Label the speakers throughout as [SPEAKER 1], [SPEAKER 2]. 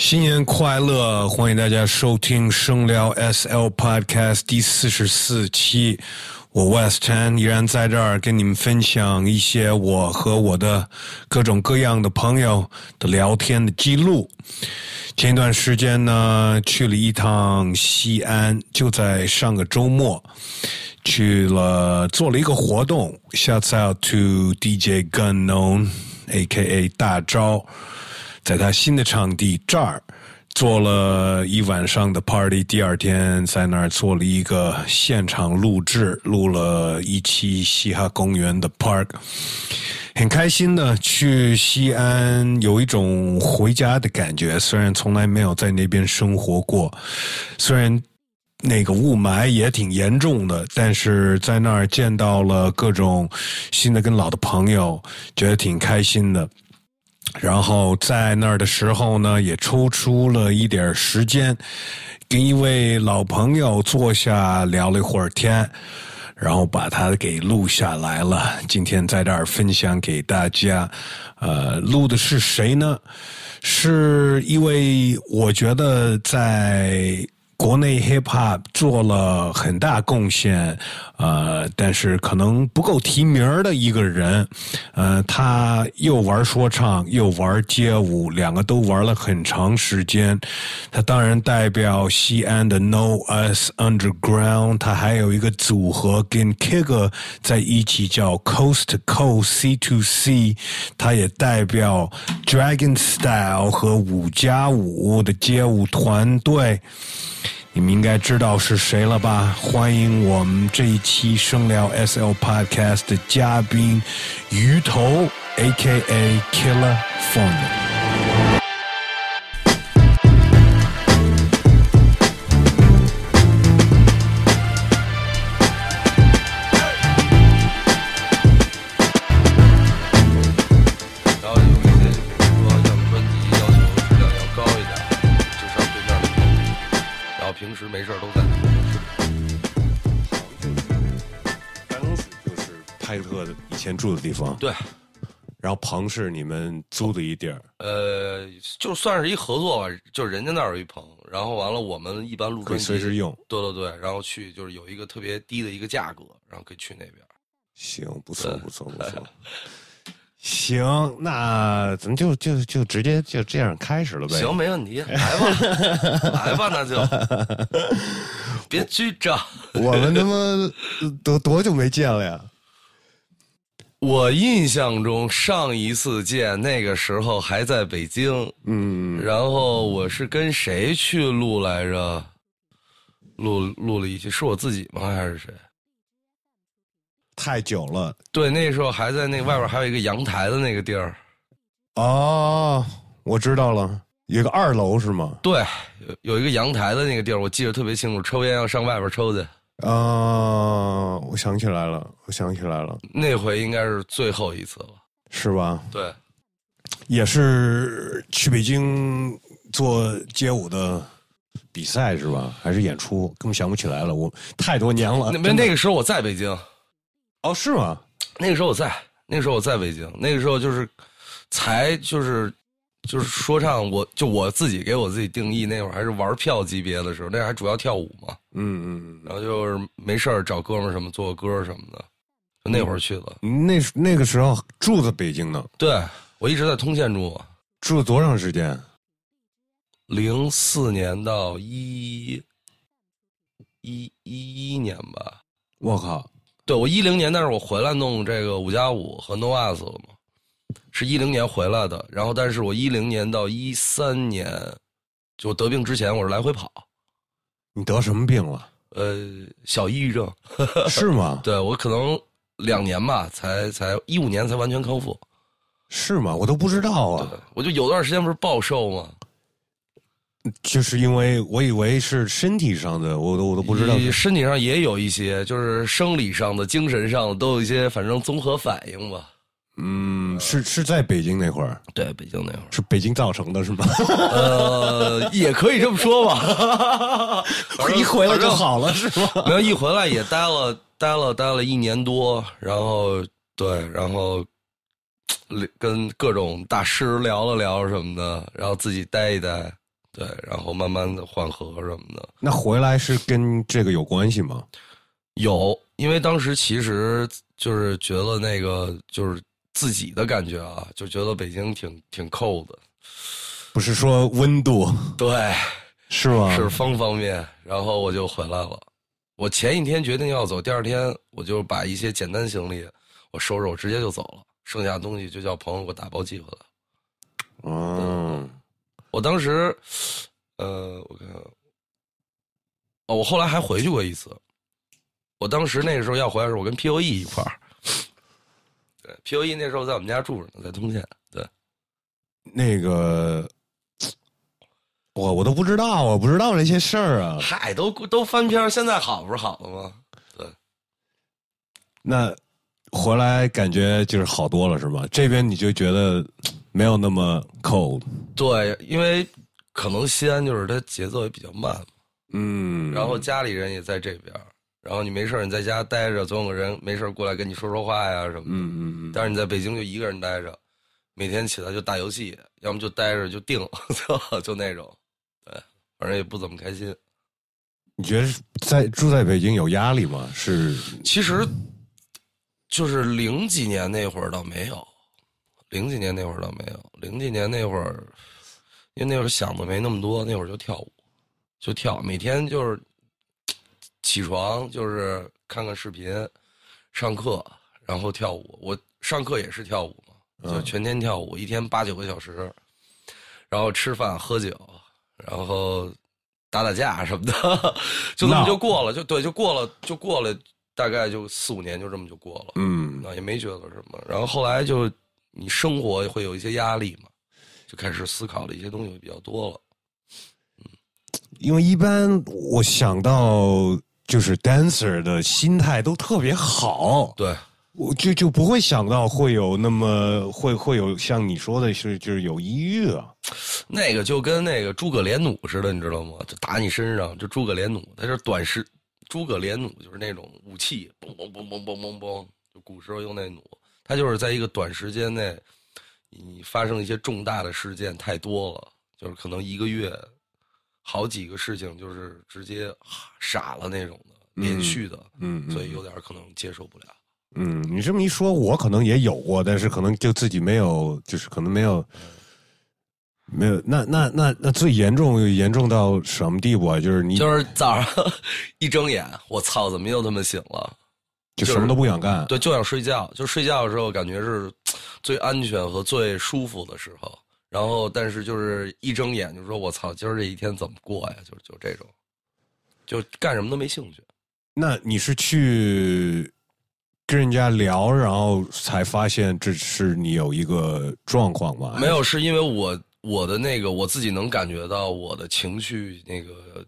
[SPEAKER 1] 新年快乐！欢迎大家收听声聊 SL Podcast 第四十四期。我 West Chan 依然在这儿跟你们分享一些我和我的各种各样的朋友的聊天的记录。前一段时间呢，去了一趟西安，就在上个周末去了做了一个活动。Shout out to DJ Gun Known，A.K.A 大招。在他新的场地这儿做了一晚上的 party，第二天在那儿做了一个现场录制，录了一期嘻哈公园的 park，很开心的去西安，有一种回家的感觉。虽然从来没有在那边生活过，虽然那个雾霾也挺严重的，但是在那儿见到了各种新的跟老的朋友，觉得挺开心的。然后在那儿的时候呢，也抽出了一点时间，跟一位老朋友坐下聊了一会儿天，然后把他给录下来了。今天在这儿分享给大家。呃，录的是谁呢？是一位我觉得在。国内 hip hop 做了很大贡献，呃，但是可能不够提名的一个人，呃，他又玩说唱又玩街舞，两个都玩了很长时间。他当然代表西安的 No Us Underground，他还有一个组合跟 Kigger 在一起叫 Coast Coast C to C，他也代表 Dragon Style 和五加五的街舞团队。你们应该知道是谁了吧？欢迎我们这一期声聊 SL Podcast 的嘉宾鱼头，A.K.A. Killer Phone。住的地方
[SPEAKER 2] 对，
[SPEAKER 1] 然后棚是你们租的一地儿，
[SPEAKER 2] 呃，就算是一合作吧，就人家那儿有一棚，然后完了我们一般录
[SPEAKER 1] 可以随时用，
[SPEAKER 2] 对对对，然后去就是有一个特别低的一个价格，然后可以去那边。
[SPEAKER 1] 行，不错不错不错。行，那咱就就就直接就这样开始了呗。
[SPEAKER 2] 行，没问题，来吧，来吧，那就 别拘着。
[SPEAKER 1] 我们他妈多多久没见了呀？
[SPEAKER 2] 我印象中上一次见那个时候还在北京，嗯，然后我是跟谁去录来着？录录了一期，是我自己吗？还是谁？
[SPEAKER 1] 太久了。
[SPEAKER 2] 对，那时候还在那外边还有一个阳台的那个地儿。
[SPEAKER 1] 哦，我知道了，有个二楼是吗？
[SPEAKER 2] 对，有有一个阳台的那个地儿，我记得特别清楚。抽烟要上外边抽去。
[SPEAKER 1] 啊，我想起来了，我想起来了，
[SPEAKER 2] 那回应该是最后一次了，
[SPEAKER 1] 是吧？
[SPEAKER 2] 对，
[SPEAKER 1] 也是去北京做街舞的比赛是吧？还是演出？根本想不起来了，我太多年了。
[SPEAKER 2] 那那个时候我在北京，
[SPEAKER 1] 哦，是吗？
[SPEAKER 2] 那个时候我在，那个时候我在北京，那个时候就是才就是。就是说唱，我就我自己给我自己定义，那会儿还是玩票级别的时候，那还主要跳舞嘛。嗯嗯。然后就是没事儿找哥们儿什么做个歌什么的，就那会儿去了。
[SPEAKER 1] 那那个时候住在北京呢？
[SPEAKER 2] 对，我一直在通县住。
[SPEAKER 1] 住了多长时间？
[SPEAKER 2] 零四年到一一一一年吧。
[SPEAKER 1] 我靠！
[SPEAKER 2] 对我一零年，但是我回来弄这个五加五和 No US 了嘛。是一零年回来的，然后但是我一零年到一三年，就得病之前我是来回跑。
[SPEAKER 1] 你得什么病了？
[SPEAKER 2] 呃，小抑郁症。
[SPEAKER 1] 是吗？
[SPEAKER 2] 对我可能两年吧，才才一五年才完全康复。
[SPEAKER 1] 是吗？我都不知道啊。
[SPEAKER 2] 我就有段时间不是暴瘦吗？
[SPEAKER 1] 就是因为我以为是身体上的，我都我都不知道。
[SPEAKER 2] 身体上也有一些，就是生理上的、精神上的都有一些，反正综合反应吧。
[SPEAKER 1] 嗯，是是在北京那会儿，
[SPEAKER 2] 对，北京那会儿
[SPEAKER 1] 是北京造成的，是吗？
[SPEAKER 2] 呃，也可以这么说吧。
[SPEAKER 1] 一回来就好了，是吗？
[SPEAKER 2] 没有，一回来也待了，待了，待了一年多，然后对，然后跟各种大师聊了聊什么的，然后自己待一待，对，然后慢慢的缓和什么的。
[SPEAKER 1] 那回来是跟这个有关系吗？
[SPEAKER 2] 有，因为当时其实就是觉得那个就是自己的感觉啊，就觉得北京挺挺扣的，
[SPEAKER 1] 不是说温度，
[SPEAKER 2] 对，
[SPEAKER 1] 是吗？
[SPEAKER 2] 是方方面。然后我就回来了。我前一天决定要走，第二天我就把一些简单行李我收拾，我直接就走了，剩下的东西就叫朋友给我打包寄回来。
[SPEAKER 1] 嗯，
[SPEAKER 2] 我当时，呃，我看，哦，我后来还回去过一次。我当时那个时候要回来的时候，我跟 P O E 一块儿。对，P O E 那时候在我们家住着呢，在通县。对，
[SPEAKER 1] 那个，我我都不知道，我不知道这些事儿啊。
[SPEAKER 2] 嗨，都都翻篇，现在好不是好了吗？对。
[SPEAKER 1] 那回来感觉就是好多了，是吧？这边你就觉得没有那么 cold。
[SPEAKER 2] 对，因为可能西安就是它节奏也比较慢，
[SPEAKER 1] 嗯，
[SPEAKER 2] 然后家里人也在这边。然后你没事你在家待着，总有个人没事过来跟你说说话呀什么的。
[SPEAKER 1] 嗯嗯嗯。
[SPEAKER 2] 但是你在北京就一个人待着，每天起来就打游戏，要么就待着就定，就就那种，对，反正也不怎么开心。
[SPEAKER 1] 你觉得在住在北京有压力吗？是，
[SPEAKER 2] 其实就是零几年那会儿倒没有，零几年那会儿倒没有，零几年那会儿，因为那会儿想的没那么多，那会儿就跳舞，就跳，每天就是。起床就是看看视频，上课，然后跳舞。我上课也是跳舞嘛，就全天跳舞，一天八九个小时。然后吃饭喝酒，然后打打架什么的，就那么就过了，就对，就过了，就过了，大概就四五年，就这么就过了。
[SPEAKER 1] 嗯，
[SPEAKER 2] 那也没觉得什么。然后后来就你生活会有一些压力嘛，就开始思考的一些东西比较多了。
[SPEAKER 1] 嗯，因为一般我想到。就是 dancer 的心态都特别好，
[SPEAKER 2] 对，
[SPEAKER 1] 我就就不会想到会有那么会会有像你说的是就是有抑郁啊，
[SPEAKER 2] 那个就跟那个诸葛连弩似的，你知道吗？就打你身上，就诸葛连弩，它是短时，诸葛连弩就是那种武器，嘣嘣嘣嘣嘣嘣嘣，就古时候用那弩，它就是在一个短时间内，你发生一些重大的事件太多了，就是可能一个月。好几个事情就是直接傻了那种的，连续的，
[SPEAKER 1] 嗯，
[SPEAKER 2] 所以有点可能接受不了。
[SPEAKER 1] 嗯，你这么一说，我可能也有过，但是可能就自己没有，就是可能没有，没有。那那那那最严重严重到什么地步啊？就是你
[SPEAKER 2] 就是早上 一睁眼，我操，怎么又他妈醒了？
[SPEAKER 1] 就什么都不想干，
[SPEAKER 2] 对，就想睡觉。就睡觉的时候，感觉是最安全和最舒服的时候。然后，但是就是一睁眼就说：“我操，今儿这一天怎么过呀？”就就这种，就干什么都没兴趣。
[SPEAKER 1] 那你是去跟人家聊，然后才发现这是你有一个状况吗？
[SPEAKER 2] 没有，是因为我我的那个我自己能感觉到我的情绪那个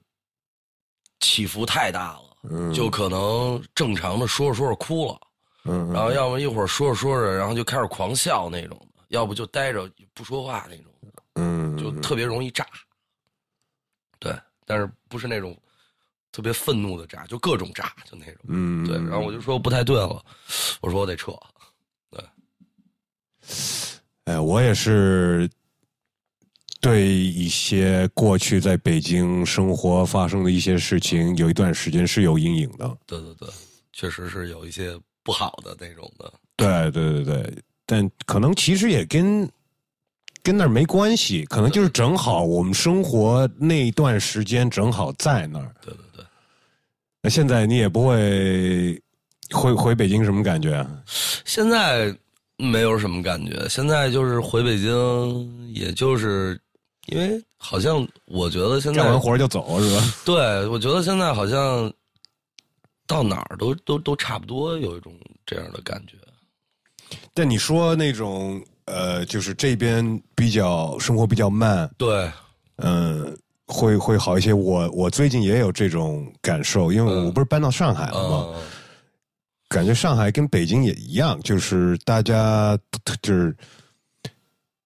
[SPEAKER 2] 起伏太大了，就可能正常的说着说着哭了，
[SPEAKER 1] 嗯，
[SPEAKER 2] 然后要么一会儿说着说着，然后就开始狂笑那种。要不就待着不说话那种，
[SPEAKER 1] 嗯，
[SPEAKER 2] 就特别容易炸。对，但是不是那种特别愤怒的炸，就各种炸，就那种。
[SPEAKER 1] 嗯，
[SPEAKER 2] 对。然后我就说不太对了，我说我得撤。对。
[SPEAKER 1] 哎，我也是对一些过去在北京生活发生的一些事情，有一段时间是有阴影的。
[SPEAKER 2] 对对对，确实是有一些不好的那种的。
[SPEAKER 1] 对对对对。但可能其实也跟跟那儿没关系，可能就是正好我们生活那一段时间正好在那儿。
[SPEAKER 2] 对对对。
[SPEAKER 1] 那现在你也不会回回北京什么感觉？
[SPEAKER 2] 现在没有什么感觉，现在就是回北京，也就是因为好像我觉得现在
[SPEAKER 1] 干完活就走是吧？
[SPEAKER 2] 对，我觉得现在好像到哪儿都都都差不多，有一种这样的感觉。
[SPEAKER 1] 但你说那种呃，就是这边比较生活比较慢，
[SPEAKER 2] 对，
[SPEAKER 1] 嗯，会会好一些。我我最近也有这种感受，因为我不是搬到上海了吗？感觉上海跟北京也一样，就是大家就是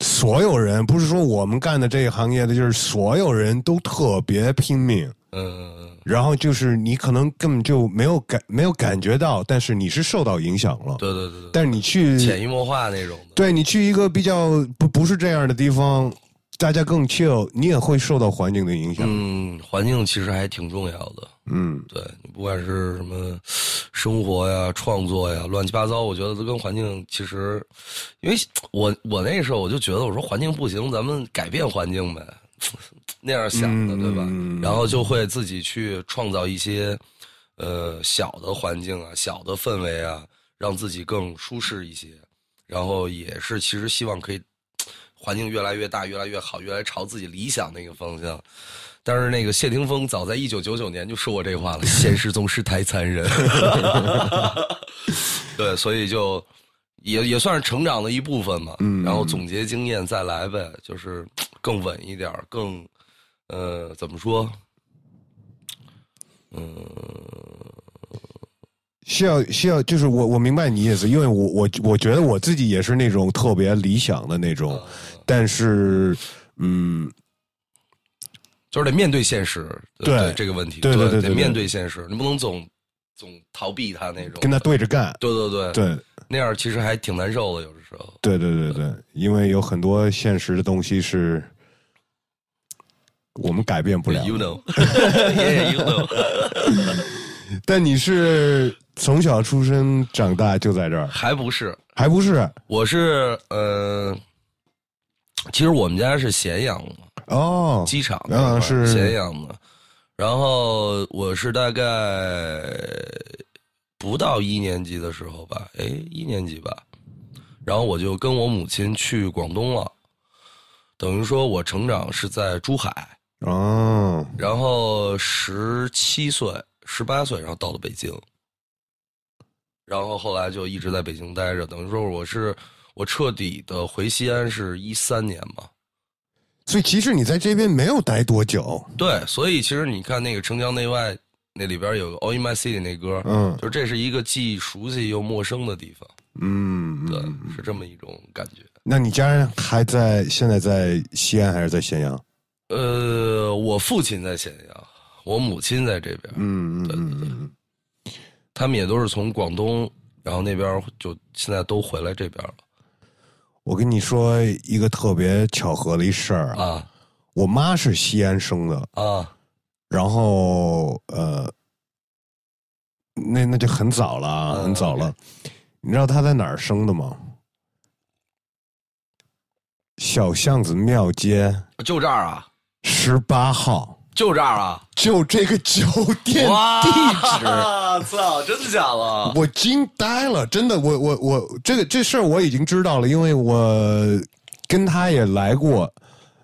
[SPEAKER 1] 所有人，不是说我们干的这个行业的，就是所有人都特别拼命，
[SPEAKER 2] 嗯。
[SPEAKER 1] 然后就是你可能根本就没有感没有感觉到，但是你是受到影响了。
[SPEAKER 2] 对对对。
[SPEAKER 1] 但是你去
[SPEAKER 2] 潜移默化那种。
[SPEAKER 1] 对你去一个比较不不是这样的地方，大家更 chill，你也会受到环境的影响。
[SPEAKER 2] 嗯，环境其实还挺重要的。
[SPEAKER 1] 嗯，
[SPEAKER 2] 对你不管是什么生活呀、创作呀、乱七八糟，我觉得都跟环境其实，因为我我那时候我就觉得，我说环境不行，咱们改变环境呗，那样想的，对吧？然后就会自己去创造一些呃小的环境啊、小的氛围啊，让自己更舒适一些。然后也是其实希望可以环境越来越大、越来越好、越来朝自己理想那个方向。但是那个谢霆锋早在一九九九年就说过这话了：“现实总是太残忍。”对，所以就也也算是成长的一部分嘛。
[SPEAKER 1] 嗯
[SPEAKER 2] 然后总结经验再来呗，就是更稳一点儿，更呃怎么说？
[SPEAKER 1] 需要需要，就是我我明白你意思，因为我我我觉得我自己也是那种特别理想的那种，但是嗯，
[SPEAKER 2] 就是得面对现实，
[SPEAKER 1] 对
[SPEAKER 2] 对这个问题，
[SPEAKER 1] 对对对对对
[SPEAKER 2] 得面对现实，你不能总总逃避他那种。
[SPEAKER 1] 跟他对着干，
[SPEAKER 2] 对对对，
[SPEAKER 1] 对
[SPEAKER 2] 那样其实还挺难受的，有的时候。
[SPEAKER 1] 对对对对，因为有很多现实的东西是我们改变不了。
[SPEAKER 2] You know, yeah, you know，
[SPEAKER 1] 但你是从小出生长大就在这儿，
[SPEAKER 2] 还不是，
[SPEAKER 1] 还不是？
[SPEAKER 2] 我是呃，其实我们家是咸阳的，
[SPEAKER 1] 哦，
[SPEAKER 2] 机场
[SPEAKER 1] 是。
[SPEAKER 2] 咸阳的，然后我是大概不到一年级的时候吧，哎，一年级吧，然后我就跟我母亲去广东了，等于说我成长是在珠海，
[SPEAKER 1] 哦，
[SPEAKER 2] 然后十七岁、十八岁，然后到了北京，然后后来就一直在北京待着，等于说我是我彻底的回西安是一三年嘛。
[SPEAKER 1] 所以其实你在这边没有待多久，
[SPEAKER 2] 对，所以其实你看那个《城墙内外》那里边有个《All in My City》那歌，
[SPEAKER 1] 嗯
[SPEAKER 2] 就这是一个既熟悉又陌生的地方，
[SPEAKER 1] 嗯，
[SPEAKER 2] 对，
[SPEAKER 1] 嗯
[SPEAKER 2] 是这么一种感觉。
[SPEAKER 1] 那你家人还在现在在西安还是在咸阳？
[SPEAKER 2] 呃，我父亲在咸阳，我母亲在这边，
[SPEAKER 1] 嗯嗯嗯嗯，
[SPEAKER 2] 他们也都是从广东，然后那边就现在都回来这边了。
[SPEAKER 1] 我跟你说一个特别巧合的一事儿啊，
[SPEAKER 2] 啊。
[SPEAKER 1] 我妈是西安生的，
[SPEAKER 2] 啊。
[SPEAKER 1] 然后呃，那那就很早了很早了。你知道她在哪儿生的吗？小巷子庙街。
[SPEAKER 2] 就这儿啊，
[SPEAKER 1] 十八号，
[SPEAKER 2] 就这儿啊，
[SPEAKER 1] 就这个酒店
[SPEAKER 2] 哇
[SPEAKER 1] 地址。
[SPEAKER 2] 操，真的假的？
[SPEAKER 1] 我惊呆了，真的，我我我这个这事儿我已经知道了，因为我跟他也来过，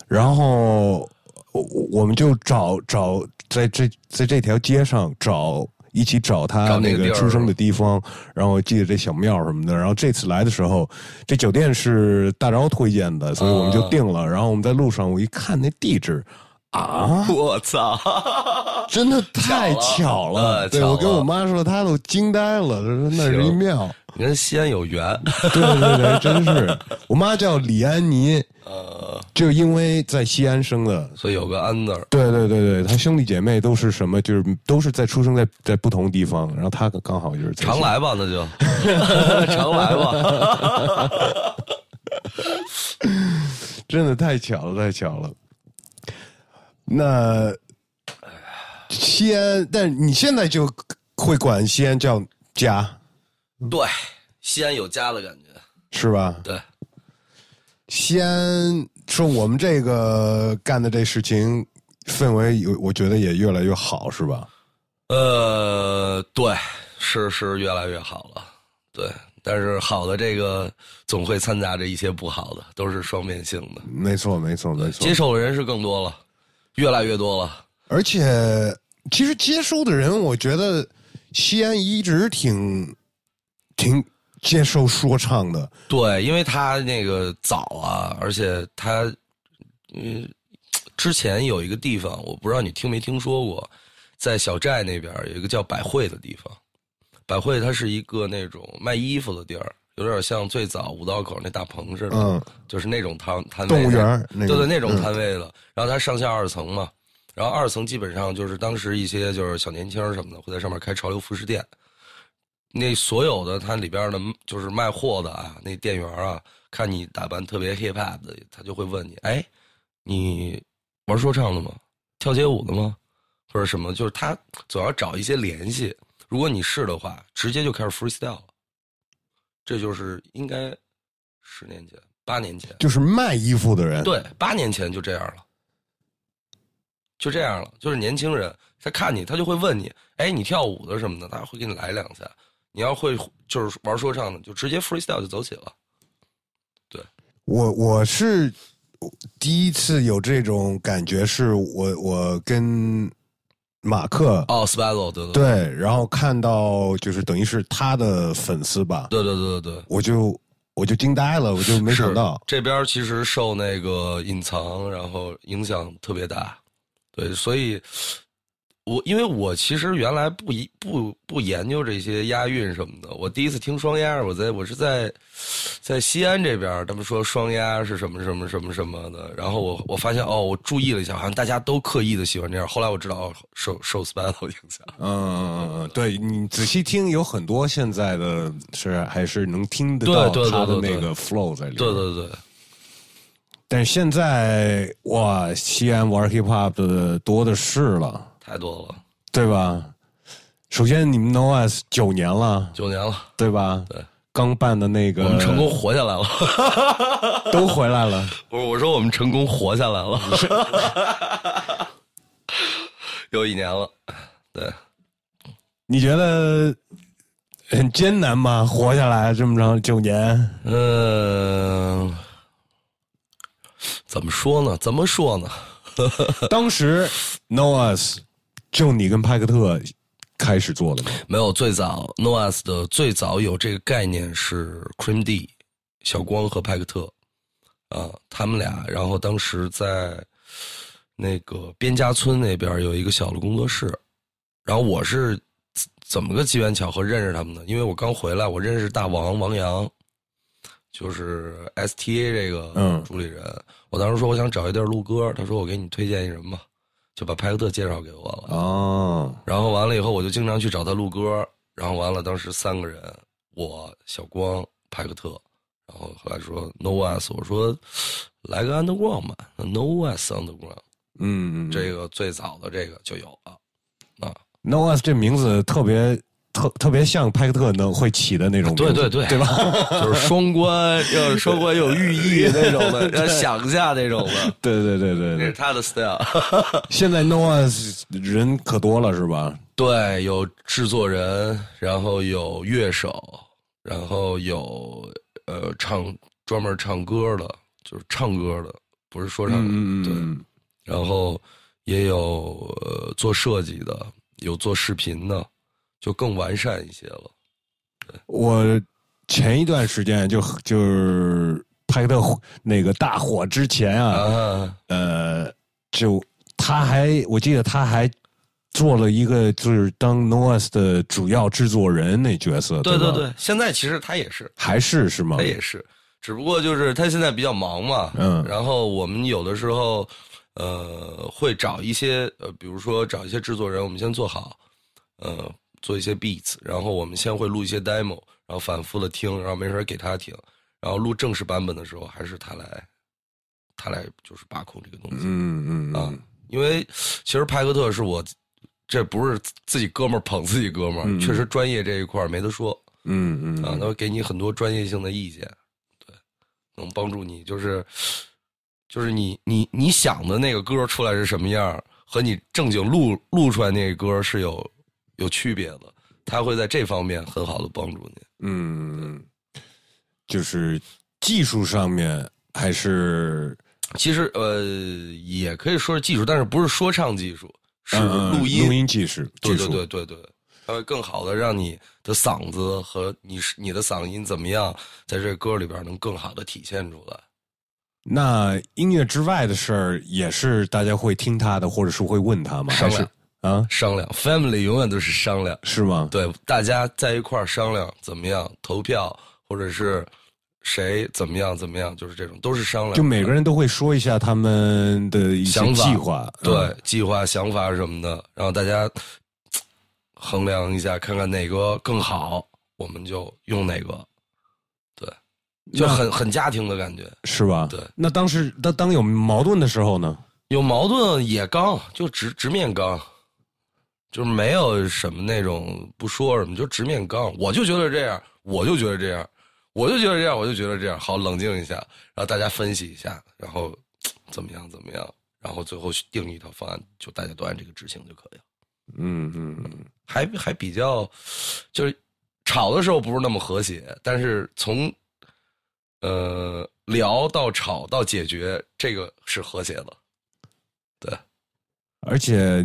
[SPEAKER 1] 然后我我们就找找在这在这条街上找一起找他那
[SPEAKER 2] 个
[SPEAKER 1] 出生的地方，然后我记得这小庙什么的，然后这次来的时候，这酒店是大钊推荐的，所以我们就定了，然后我们在路上我一看那地址。啊！
[SPEAKER 2] 我操！
[SPEAKER 1] 真的太巧了，
[SPEAKER 2] 呃巧了
[SPEAKER 1] 对我跟我妈说，她都惊呆了，她说那是一庙。
[SPEAKER 2] 你跟西安有缘，
[SPEAKER 1] 对对对，真是。我妈叫李安妮，
[SPEAKER 2] 呃，
[SPEAKER 1] 就因为在西安生的。
[SPEAKER 2] 所以有个安字儿。
[SPEAKER 1] 对对对对，她兄弟姐妹都是什么？就是都是在出生在在不同地方，然后她刚好就是
[SPEAKER 2] 常来吧，那就常来吧。
[SPEAKER 1] 真的太巧了，太巧了。那西安，但你现在就会管西安叫家，
[SPEAKER 2] 对，西安有家的感觉。
[SPEAKER 1] 是吧？
[SPEAKER 2] 对，
[SPEAKER 1] 西安说我们这个干的这事情氛围有，我觉得也越来越好，是吧？
[SPEAKER 2] 呃，对，是是越来越好了。对，但是好的这个总会掺杂着一些不好的，都是双面性的。
[SPEAKER 1] 没错，没错，没错
[SPEAKER 2] 接。受的人是更多了，越来越多了。
[SPEAKER 1] 而且，其实接收的人，我觉得西安一直挺挺接受说唱的。
[SPEAKER 2] 对，因为他那个早啊，而且他，嗯，之前有一个地方，我不知道你听没听说过，在小寨那边有一个叫百汇的地方。百汇它是一个那种卖衣服的地儿，有点像最早五道口那大棚似的，
[SPEAKER 1] 嗯，
[SPEAKER 2] 就是那种摊摊位
[SPEAKER 1] 动物园儿那个
[SPEAKER 2] 对对，那种
[SPEAKER 1] 嗯
[SPEAKER 2] 摊位的。然后它上下二层嘛，然后二层基本上就是当时一些就是小年轻什么的会在上面开潮流服饰店。那所有的它里边的，就是卖货的啊，那店员啊，看你打扮特别 hip hop 的，他就会问你，哎，你玩说唱的吗？跳街舞的吗？或者什么？就是他总要找一些联系。如果你是的话，直接就开始 freestyle 了。这就是应该十年前、八年前，
[SPEAKER 1] 就是卖衣服的人。
[SPEAKER 2] 对，八年前就这样了，就这样了。就是年轻人，他看你，他就会问你：“哎，你跳舞的什么的？”他会给你来两下。你要会就是玩说唱的，就直接 freestyle 就走起了。对，
[SPEAKER 1] 我我是第一次有这种感觉，是我我跟马克
[SPEAKER 2] 哦 s p a l o 对对
[SPEAKER 1] 对，然后看到就是等于是他的粉丝吧，
[SPEAKER 2] 对对对对对，
[SPEAKER 1] 我就我就惊呆了，我就没想到
[SPEAKER 2] 这边其实受那个隐藏，然后影响特别大，对，所以。我因为我其实原来不一不不研究这些押韵什么的，我第一次听双押，我在我是在在西安这边，他们说双押是什么什么什么什么的，然后我我发现哦，我注意了一下，好像大家都刻意的喜欢这样，后来我知道哦，受受 Spell 影响。
[SPEAKER 1] 嗯嗯嗯，对你仔细听，有很多现在的是还是能听得到他的那个 flow 在里面。
[SPEAKER 2] 对对对。
[SPEAKER 1] 但是现在哇，西安玩 hip hop 的多的是了。
[SPEAKER 2] 太多了，
[SPEAKER 1] 对吧？首先，你们 NOS 九年了，
[SPEAKER 2] 九年了，
[SPEAKER 1] 对吧？
[SPEAKER 2] 对，
[SPEAKER 1] 刚办的那个，
[SPEAKER 2] 我们成功活下来了，
[SPEAKER 1] 都回来了。
[SPEAKER 2] 不是，我说我们成功活下来了，又一年了。对，
[SPEAKER 1] 你觉得很艰难吗？活下来这么长九年？
[SPEAKER 2] 嗯，怎么说呢？怎么说呢？
[SPEAKER 1] 当时 Noahs 就你跟派克特开始做的吗？
[SPEAKER 2] 没有，最早 Noahs 的最早有这个概念是 Cream D 小光和派克特啊，他们俩，然后当时在那个边家村那边有一个小的工作室，然后我是怎么个机缘巧合认识他们的？因为我刚回来，我认识大王王阳。就是 S T A 这个主理人，我当时说我想找一地儿录歌，他说我给你推荐一人吧，就把派克特介绍给我了。哦，然后完了以后，我就经常去找他录歌，然后完了，当时三个人，我小光、派克特，然后后来说 No S，我说来个 Underground 吧，No S Underground，
[SPEAKER 1] 嗯，
[SPEAKER 2] 这个最早的这个就有了。啊
[SPEAKER 1] ，No S 这名字特别。特特别像派克特能会起的那种，
[SPEAKER 2] 对对对，
[SPEAKER 1] 对吧？
[SPEAKER 2] 就是双关，又双关有寓意那种的，要想一下那种的。
[SPEAKER 1] 对对对对，
[SPEAKER 2] 那是他的 style。
[SPEAKER 1] 现在 Noah 人可多了，是吧？
[SPEAKER 2] 对，有制作人，然后有乐手，然后有呃唱专门唱歌的，就是唱歌的，不是说唱的。对，然后也有呃做设计的，有做视频的。就更完善一些了。
[SPEAKER 1] 我前一段时间就就是拍的那个大火之前啊，呃，就他还我记得他还做了一个就是当 Noahs 的主要制作人那角色。
[SPEAKER 2] 对对对，现在其实他也是，
[SPEAKER 1] 还是是吗？
[SPEAKER 2] 他也是，只不过就是他现在比较忙嘛。嗯。然后我们有的时候呃会找一些呃，比如说找一些制作人，我们先做好，呃。做一些 beats，然后我们先会录一些 demo，然后反复的听，然后没事给他听，然后录正式版本的时候还是他来，他来就是把控这个东西。
[SPEAKER 1] 嗯嗯
[SPEAKER 2] 啊，因为其实派克特是我，这不是自己哥们儿捧自己哥们儿，确实专业这一块没得说。
[SPEAKER 1] 嗯嗯
[SPEAKER 2] 啊，他会给你很多专业性的意见，对，能帮助你就是就是你你你想的那个歌出来是什么样，和你正经录录出来那个歌是有。有区别的，他会在这方面很好的帮助你。
[SPEAKER 1] 嗯，就是技术上面还是，
[SPEAKER 2] 其实呃，也可以说是技术，但是不是说唱技术，是录音
[SPEAKER 1] 录音技术。
[SPEAKER 2] 对对对对对，它会更好的让你的嗓子和你你的嗓音怎么样，在这歌里边能更好的体现出来。
[SPEAKER 1] 那音乐之外的事儿，也是大家会听他的，或者是会问他吗？
[SPEAKER 2] 商量。
[SPEAKER 1] 啊，
[SPEAKER 2] 商量，family 永远都是商量，
[SPEAKER 1] 是吗？
[SPEAKER 2] 对，大家在一块儿商量怎么样投票，或者是谁怎么样怎么样，就是这种都是商量。
[SPEAKER 1] 就每个人都会说一下他们的一些计划，
[SPEAKER 2] 对，计划、想法什么的，然后大家衡量一下，看看哪个更好，我们就用哪个。对，就很很家庭的感觉，
[SPEAKER 1] 是吧？
[SPEAKER 2] 对。
[SPEAKER 1] 那当时当当有矛盾的时候呢？
[SPEAKER 2] 有矛盾也刚，就直直面刚，就是没有什么那种不说什么，就直面刚。我就觉得这样，我就觉得这样，我就觉得这样，我就觉得这样。好，冷静一下，然后大家分析一下，然后怎么样怎么样，然后最后定一套方案，就大家都按这个执行就可以了。
[SPEAKER 1] 嗯嗯嗯，
[SPEAKER 2] 还还比较，就是吵的时候不是那么和谐，但是从呃聊到吵到解决，这个是和谐的。对，
[SPEAKER 1] 而且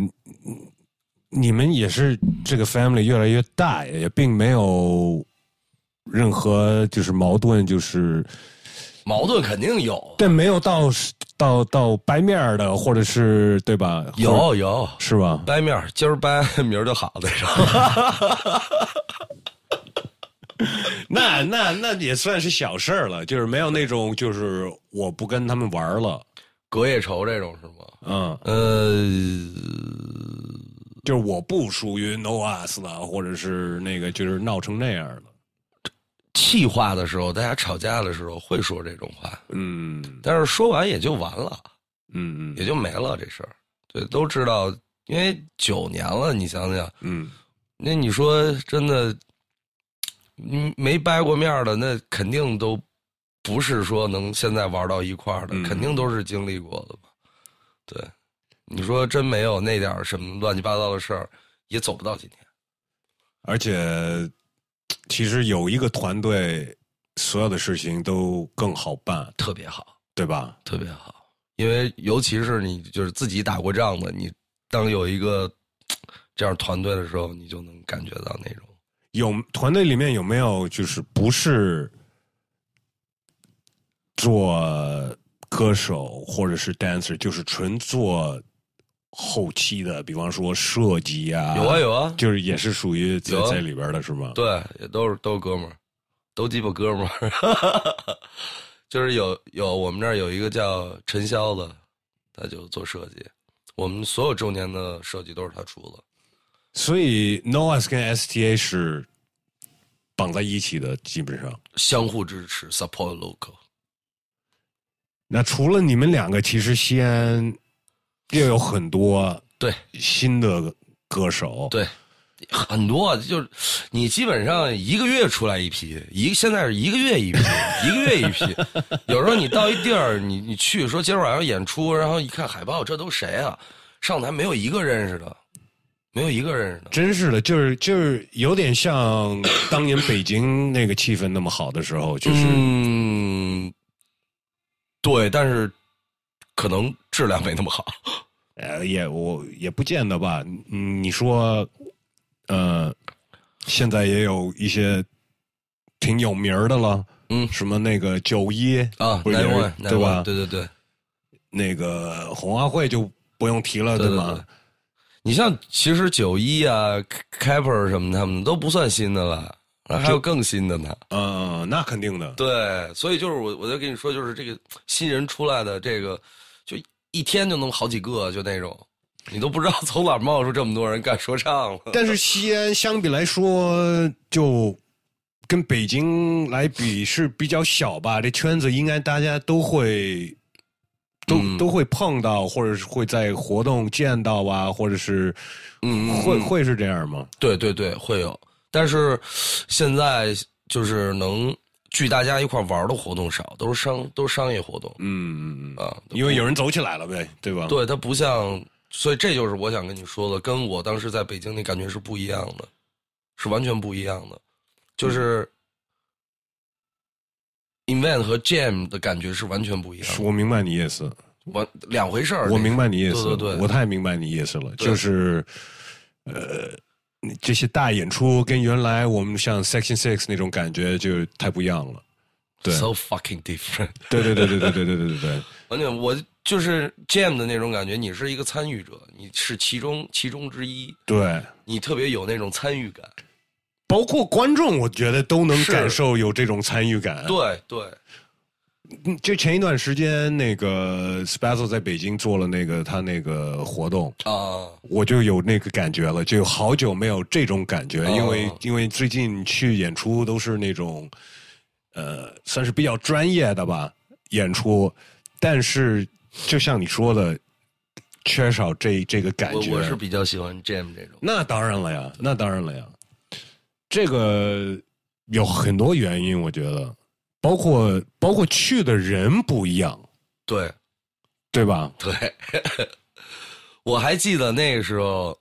[SPEAKER 1] 你们也是这个 family 越来越大，也并没有任何就是矛盾，就是
[SPEAKER 2] 矛盾肯定有，
[SPEAKER 1] 但没有到到到掰面的，或者是对吧？
[SPEAKER 2] 有有
[SPEAKER 1] 是吧？
[SPEAKER 2] 掰面，今儿掰，明儿就好 那种。
[SPEAKER 1] 那那那也算是小事儿了，就是没有那种就是我不跟他们玩了。
[SPEAKER 2] 隔夜仇这种是吗？
[SPEAKER 1] 嗯
[SPEAKER 2] 呃，
[SPEAKER 1] 就是我不属于 No Us 了，或者是那个就是闹成那样的。
[SPEAKER 2] 气话的时候，大家吵架的时候会说这种话，
[SPEAKER 1] 嗯，
[SPEAKER 2] 但是说完也就完了，
[SPEAKER 1] 嗯嗯，
[SPEAKER 2] 也就没了这事儿。对，都知道，因为九年了，你想想，
[SPEAKER 1] 嗯，
[SPEAKER 2] 那你说真的，嗯，没掰过面的，那肯定都。不是说能现在玩到一块儿的，肯定都是经历过的吧？对，你说真没有那点什么乱七八糟的事儿，也走不到今天。
[SPEAKER 1] 而且，其实有一个团队，所有的事情都更好办，
[SPEAKER 2] 特别好，
[SPEAKER 1] 对吧？
[SPEAKER 2] 特别好，因为尤其是你就是自己打过仗的，你当有一个这样团队的时候，你就能感觉到那种。
[SPEAKER 1] 有团队里面有没有就是不是？做歌手或者是 dancer，就是纯做后期的，比方说设计啊，
[SPEAKER 2] 有啊有啊，
[SPEAKER 1] 就是也是属于在在里边的是吗？
[SPEAKER 2] 对，也都是都是哥们儿，都鸡巴哥们儿。就是有有我们那儿有一个叫陈潇的，他就做设计，我们所有周年的设计都是他出的。
[SPEAKER 1] 所以 Noahs 跟 STA 是绑在一起的，基本上
[SPEAKER 2] 相互支持，support local。
[SPEAKER 1] 那除了你们两个，其实西安又有很多
[SPEAKER 2] 对
[SPEAKER 1] 新的歌手，
[SPEAKER 2] 对很多，就是你基本上一个月出来一批，一现在是一个月一批，一个月一批。有时候你到一地儿，你你去说今儿晚上演出，然后一看海报，这都谁啊？上台没有一个认识的，没有一个认识的。
[SPEAKER 1] 真是的，就是就是有点像当年北京那个气氛那么好的时候，就是。
[SPEAKER 2] 对，但是可能质量没那么好。
[SPEAKER 1] 呃，也我也不见得吧。嗯，你说，呃，现在也有一些挺有名的了。
[SPEAKER 2] 嗯，
[SPEAKER 1] 什么那个九一
[SPEAKER 2] 啊，
[SPEAKER 1] 对吧？
[SPEAKER 2] 对对对，
[SPEAKER 1] 那个红花会就不用提了，
[SPEAKER 2] 对
[SPEAKER 1] 吧？
[SPEAKER 2] 你像其实九一啊，Kaper 什么他们都不算新的了。还有更新的呢，
[SPEAKER 1] 嗯，那肯定的。
[SPEAKER 2] 对，所以就是我，我在跟你说，就是这个新人出来的这个，就一天就能好几个，就那种，你都不知道从哪冒出这么多人干说唱了。
[SPEAKER 1] 但是西安相比来说，就跟北京来比是比较小吧，这圈子应该大家都会，都都会碰到，或者是会在活动见到啊，或者是，
[SPEAKER 2] 嗯，
[SPEAKER 1] 会会是这样吗？
[SPEAKER 2] 对对对，会有。但是现在就是能聚大家一块玩的活动少，都是商都是商业活动。
[SPEAKER 1] 嗯嗯
[SPEAKER 2] 嗯啊，
[SPEAKER 1] 因为有人走起来了呗，对吧？
[SPEAKER 2] 对，它不像，所以这就是我想跟你说的，跟我当时在北京那感觉是不一样的，是完全不一样的。就是 invent 和 jam 的感觉是完全不一样。
[SPEAKER 1] 我明白你意思，
[SPEAKER 2] 我两回事儿。
[SPEAKER 1] 我明白你意思，
[SPEAKER 2] 对对对，
[SPEAKER 1] 我太明白你意思了，就是呃。这些大演出跟原来我们像 Section Six 那种感觉就太不一样了，对
[SPEAKER 2] ，so fucking different。
[SPEAKER 1] 对对对对对对对对对。对，
[SPEAKER 2] 完全我就是 Jam 的那种感觉，你是一个参与者，你是其中其中之一，
[SPEAKER 1] 对，
[SPEAKER 2] 你特别有那种参与感，
[SPEAKER 1] 包括观众，我觉得都能感受有这种参与感，
[SPEAKER 2] 对对。
[SPEAKER 1] 就前一段时间，那个 Special 在北京做了那个他那个活动
[SPEAKER 2] 啊，
[SPEAKER 1] 我就有那个感觉了，就好久没有这种感觉，因为因为最近去演出都是那种，呃，算是比较专业的吧演出，但是就像你说的，缺少这这个感觉。
[SPEAKER 2] 我我是比较喜欢 jam 这种。
[SPEAKER 1] 那当然了呀，那当然了呀。这个有很多原因，我觉得，包括包括去的人不一样，
[SPEAKER 2] 对。
[SPEAKER 1] 对吧？
[SPEAKER 2] 对，我还记得那个时候，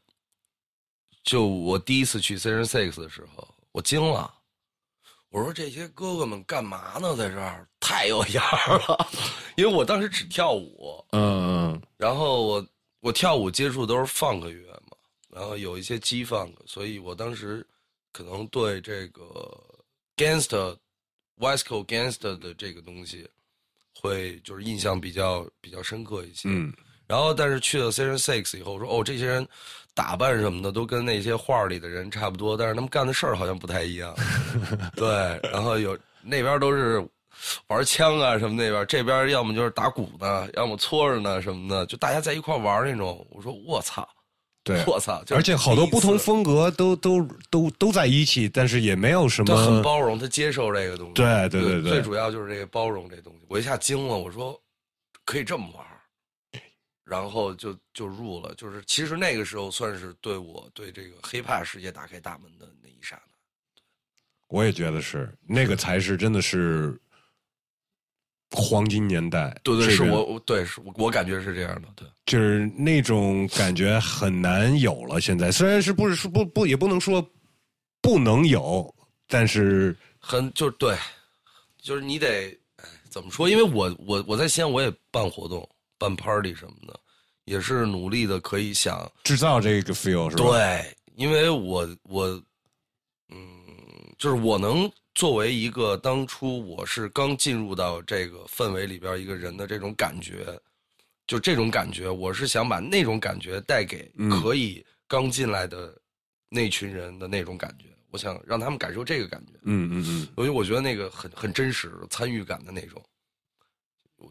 [SPEAKER 2] 就我第一次去 Seven Six 的时候，我惊了。我说这些哥哥们干嘛呢？在这儿？太有样了，因为我当时只跳舞，
[SPEAKER 1] 嗯嗯，
[SPEAKER 2] 然后我我跳舞接触都是 funk 乐嘛，然后有一些 G funk，所以我当时可能对这个 gangster Coast gangster 的这个东西会就是印象比较比较深刻一些。
[SPEAKER 1] 嗯，
[SPEAKER 2] 然后但是去了 Season Six 以后，说哦，这些人打扮什么的都跟那些画里的人差不多，但是他们干的事儿好像不太一样。对，然后有那边都是玩枪啊什么那边，这边要么就是打鼓呢，要么搓着呢什么的，就大家在一块玩那种。我说我操，
[SPEAKER 1] 对，
[SPEAKER 2] 我操，
[SPEAKER 1] 而且好多不同风格都都都都在一起，但是也没有什
[SPEAKER 2] 他很。包容，他接受这个东西。
[SPEAKER 1] 对对对对
[SPEAKER 2] 最主要就是这个包容这东西。我一下惊了，我说可以这么玩然后就就入了。就是其实那个时候算是对我对这个 hiphop 世界打开大门的那一刹那。
[SPEAKER 1] 我也觉得是那个才是真的是黄金年代。
[SPEAKER 2] 对对，是我我对是我我感觉是这样的。对，
[SPEAKER 1] 就是那种感觉很难有了。现在虽然是不是说不不也不能说不能有，但是
[SPEAKER 2] 很就对，就是你得哎怎么说？因为我我我在西安我也办活动、办 party 什么的，也是努力的可以想
[SPEAKER 1] 制造这个 feel 是吧？
[SPEAKER 2] 对，因为我我，嗯，就是我能作为一个当初我是刚进入到这个氛围里边一个人的这种感觉，就这种感觉，我是想把那种感觉带给
[SPEAKER 1] 嗯
[SPEAKER 2] 可以刚进来的那群人的那种感觉，我想让他们感受这个感觉，
[SPEAKER 1] 嗯嗯嗯，
[SPEAKER 2] 所以我觉得那个很很真实，参与感的那种，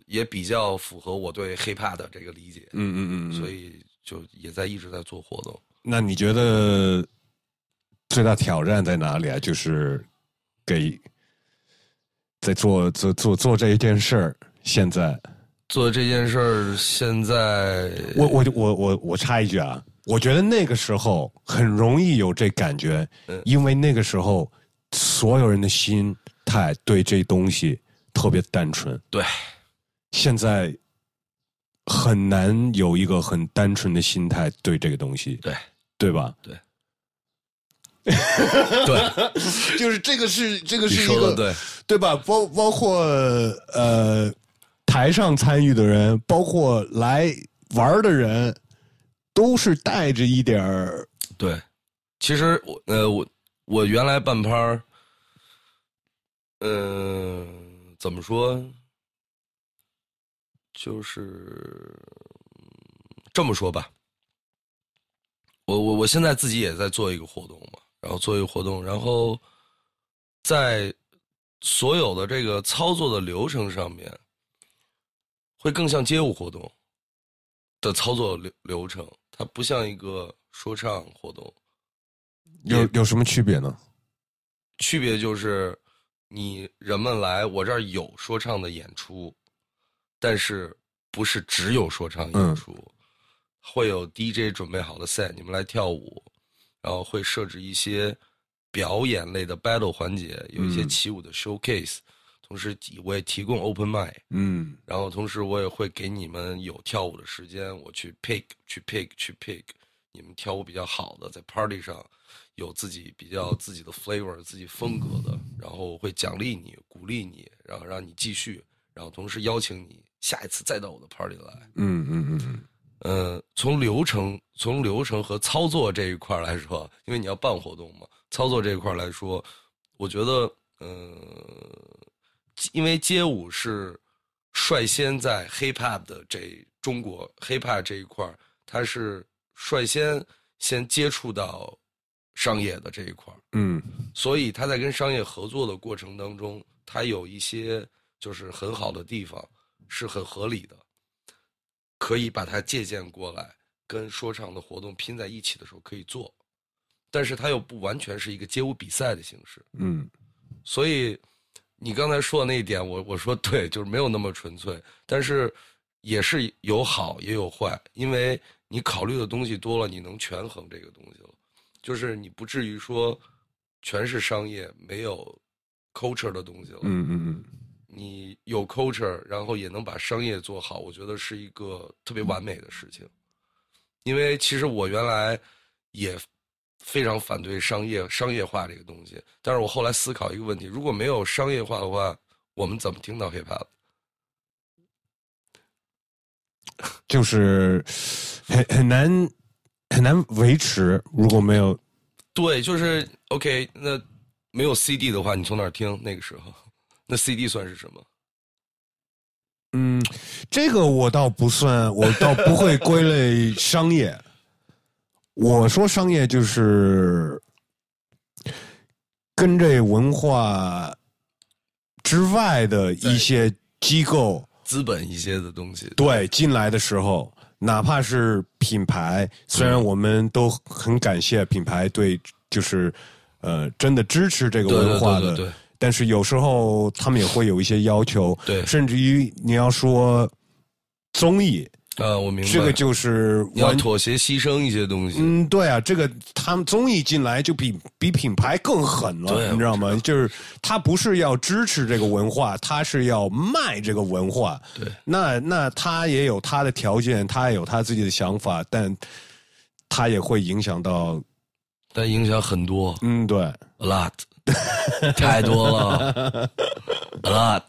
[SPEAKER 2] 也比较符合我对 hiphop 的这个理解，
[SPEAKER 1] 嗯嗯嗯，
[SPEAKER 2] 所以就也在一直在做活动。
[SPEAKER 1] 那你觉得最大挑战在哪里啊？就是给在做做做做这一件事儿。现在，
[SPEAKER 2] 做这件事儿，现在
[SPEAKER 1] 我我我我我插一句啊，我觉得那个时候很容易有这感觉，
[SPEAKER 2] 嗯
[SPEAKER 1] 因为那个时候所有人的心态对这东西特别单纯。
[SPEAKER 2] 对
[SPEAKER 1] 现在很难有一个很单纯的心态对这个东西，
[SPEAKER 2] 对
[SPEAKER 1] 对吧？
[SPEAKER 2] 对 对，
[SPEAKER 1] 就是这个是这个是一个
[SPEAKER 2] 对，
[SPEAKER 1] 对吧？包包括呃台上参与的人，包括来玩的人，都是带着一点
[SPEAKER 2] 对，其实我呃我我原来办拍儿，嗯、怎么说？就是这么说吧，我我我现在自己也在做一个活动嘛，然后做一个活动，然后在所有的这个操作的流程上面，会更像街舞活动的操作流流程，它不像一个说唱活动。
[SPEAKER 1] 有有什么区别呢？
[SPEAKER 2] 区别就是，你人们来我这儿有说唱的演出，但是不是只有说唱演出，会有 DJ 准备好的 set，你们来跳舞，然后会设置一些表演类的 battle 环节，有一些
[SPEAKER 1] 嗯
[SPEAKER 2] 起舞的 showcase，、同时我也提供 open mic，
[SPEAKER 1] 嗯
[SPEAKER 2] 然后同时我也会给你们有跳舞的时间，我去 pick 去 pick 去 pick 你们跳舞比较好的，在 party 上有自己比较自己的 flavor、自己风格的，然后我会奖励你、鼓励你，然后让你继续，然后同时邀请你下一次再到我的 party 来。
[SPEAKER 1] 嗯嗯嗯嗯
[SPEAKER 2] 呃，从流程、从流程和操作这一块来说，因为你要办活动嘛，操作这一块来说，我觉得，呃，因为街舞是率先在 hip hop 的这中国 hip hop 这一块儿，它是率先先接触到商业的这一块儿，
[SPEAKER 1] 嗯。
[SPEAKER 2] 所以他在跟商业合作的过程当中，他有一些就是很好的地方，是很合理的，可以把它借鉴过来，跟说唱的活动拼在一起的时候可以做，但是它又不完全是一个街舞比赛的形式，
[SPEAKER 1] 嗯。
[SPEAKER 2] 所以，你刚才说的那一点，我我说 对，就是没有那么纯粹，但是也是有好也有坏，因为你考虑的东西多了，你能权衡这个东西了，就是你不至于说全是商业，没有 culture 的东西了。
[SPEAKER 1] 嗯嗯嗯，
[SPEAKER 2] 你有 culture，然后也能把商业做好，我觉得是一个特别完美的事情。因为其实我原来也。非常反对商业商业化这个东西，但是我后来思考一个问题：如果没有商业化的话，我们怎么听到 hiphop？
[SPEAKER 1] 就是很很难很难维持。如果没有，
[SPEAKER 2] 对，就是 OK。那没有 CD 的话，你从哪儿听？那个时候，那 CD 算是什么？
[SPEAKER 1] 嗯，这个我倒不算，我倒不会归类商业。我说商业就是跟这文化之外的一些机构、
[SPEAKER 2] 资本一些的东西，
[SPEAKER 1] 对进来的时候，哪怕是品牌，虽然我们都很感谢品牌对，就是呃，真的支持这个文化
[SPEAKER 2] 的，
[SPEAKER 1] 但是有时候他们也会有一些要求，
[SPEAKER 2] 对，
[SPEAKER 1] 甚至于你要说综艺。
[SPEAKER 2] 呃，我明白，
[SPEAKER 1] 这个就是
[SPEAKER 2] 要妥协牺牲一些东西。
[SPEAKER 1] 嗯，对啊，这个他们综艺进来就比比品牌更狠了，你知道吗？就是他不是要支持这个文化，他是要卖这个文化。
[SPEAKER 2] 对，
[SPEAKER 1] 那那他也有他的条件，他也有他自己的想法，但他也会影响到，
[SPEAKER 2] 但影响很多。
[SPEAKER 1] 嗯，对
[SPEAKER 2] ，a lot，太多了，a lot。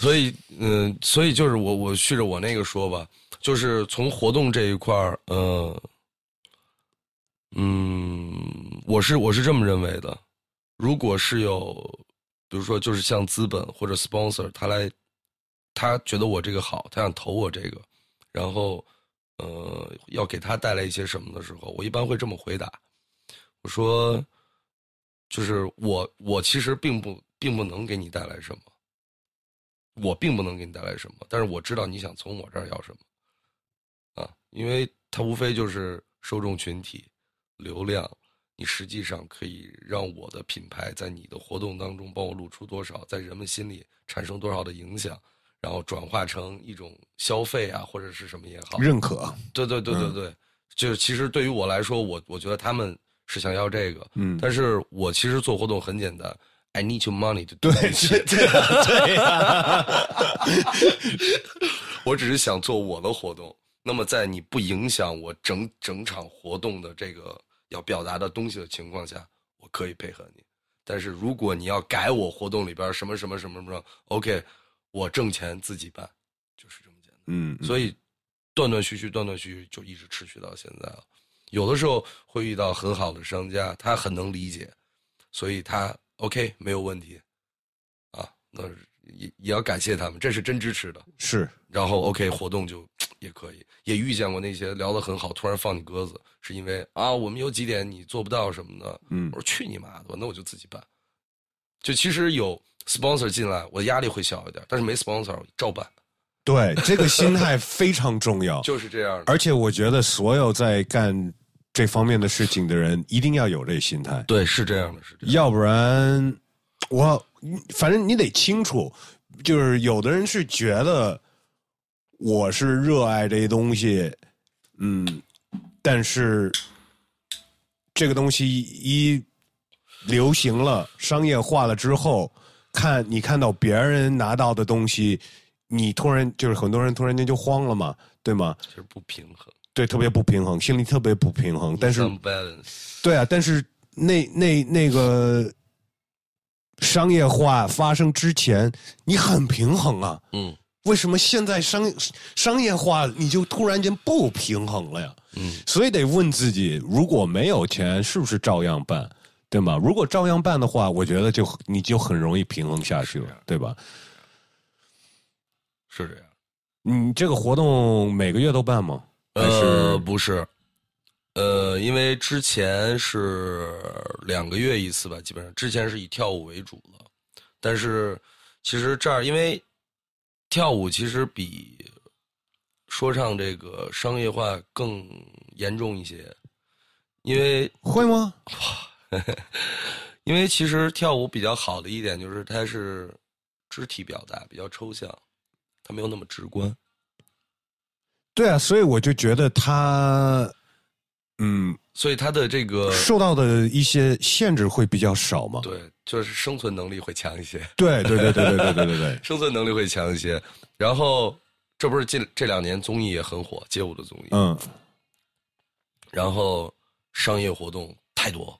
[SPEAKER 2] 所以，嗯，所以就是我我续着我那个说吧，就是从活动这一块儿，嗯，嗯，我是我是这么认为的，如果是有，比如说就是像资本或者 sponsor 他来，他觉得我这个好，他想投我这个，然后，呃，要给他带来一些什么的时候，我一般会这么回答，我说，就是我我其实并不并不能给你带来什么。我并不能给你带来什么，但是我知道你想从我这儿要什么，啊，因为它无非就是受众群体、流量，你实际上可以让我的品牌在你的活动当中帮我露出多少，在人们心里产生多少的影响，然后转化成一种消费啊，或者是什么也好，
[SPEAKER 1] 认可。
[SPEAKER 2] 对对对对对，就是其实对于我来说，我我觉得他们是想要这个，
[SPEAKER 1] 嗯，
[SPEAKER 2] 但是我其实做活动很简单。I need your money to
[SPEAKER 1] 对对对呀，
[SPEAKER 2] 我只是想做我的活动。那么在你不影响我整整场活动的这个要表达的东西的情况下，我可以配合你。但是如果你要改我活动里边什么什么什么什么，OK，我挣钱自己办，就是这么简单。
[SPEAKER 1] 嗯，
[SPEAKER 2] 所以断断续续，断断续续就一直持续到现在了。有的时候会遇到很好的商家，他很能理解，所以他。OK，没有问题，啊，那也也要感谢他们，这是真支持的。
[SPEAKER 1] 是，
[SPEAKER 2] 然后 OK，活动就也可以，也遇见过那些聊得很好，突然放你鸽子，是因为啊，我们有几点你做不到什么的。
[SPEAKER 1] 嗯，
[SPEAKER 2] 我说去你妈的吧，那我就自己办。就其实有 sponsor 进来，我压力会小一点，但是没 sponsor 照办。
[SPEAKER 1] 对，这个心态非常重要。
[SPEAKER 2] 就是这样。
[SPEAKER 1] 而且我觉得所有在干。这方面的事情的人一定要有这心态。
[SPEAKER 2] 对，是这样的，是这样。
[SPEAKER 1] 要不然，我反正你得清楚，就是有的人是觉得我是热爱这些东西，嗯，但是这个东西一流行了、商业化了之后，看你看到别人拿到的东西，你突然就是很多人突然间就慌了嘛，对吗？
[SPEAKER 2] 其实不平衡。
[SPEAKER 1] 对，特别不平衡，心里特别不平衡。但是，对啊，但是那那那个商业化发生之前，你很平衡啊。
[SPEAKER 2] 嗯。
[SPEAKER 1] 为什么现在商商业化你就突然间不平衡了呀？
[SPEAKER 2] 嗯。
[SPEAKER 1] 所以得问自己，如果没有钱，是不是照样办？对吗？如果照样办的话，我觉得就你就很容易平衡下去了，对吧？
[SPEAKER 2] 是这样。
[SPEAKER 1] 你这个活动每个月都办吗？
[SPEAKER 2] 呃，不是，呃，因为之前是两个月一次吧，基本上之前是以跳舞为主了，但是其实这儿因为跳舞其实比说唱这个商业化更严重一些，因为
[SPEAKER 1] 会吗？
[SPEAKER 2] 因为其实跳舞比较好的一点就是它是肢体表达比较抽象，它没有那么直观。
[SPEAKER 1] 对啊，所以我就觉得他，嗯，
[SPEAKER 2] 所以他的这个
[SPEAKER 1] 受到的一些限制会比较少嘛。
[SPEAKER 2] 对，就是生存能力会强一些。
[SPEAKER 1] 对对对对对对对对对，
[SPEAKER 2] 生存能力会强一些。然后这不是这这两年综艺也很火，街舞的综艺。
[SPEAKER 1] 嗯。
[SPEAKER 2] 然后商业活动太多，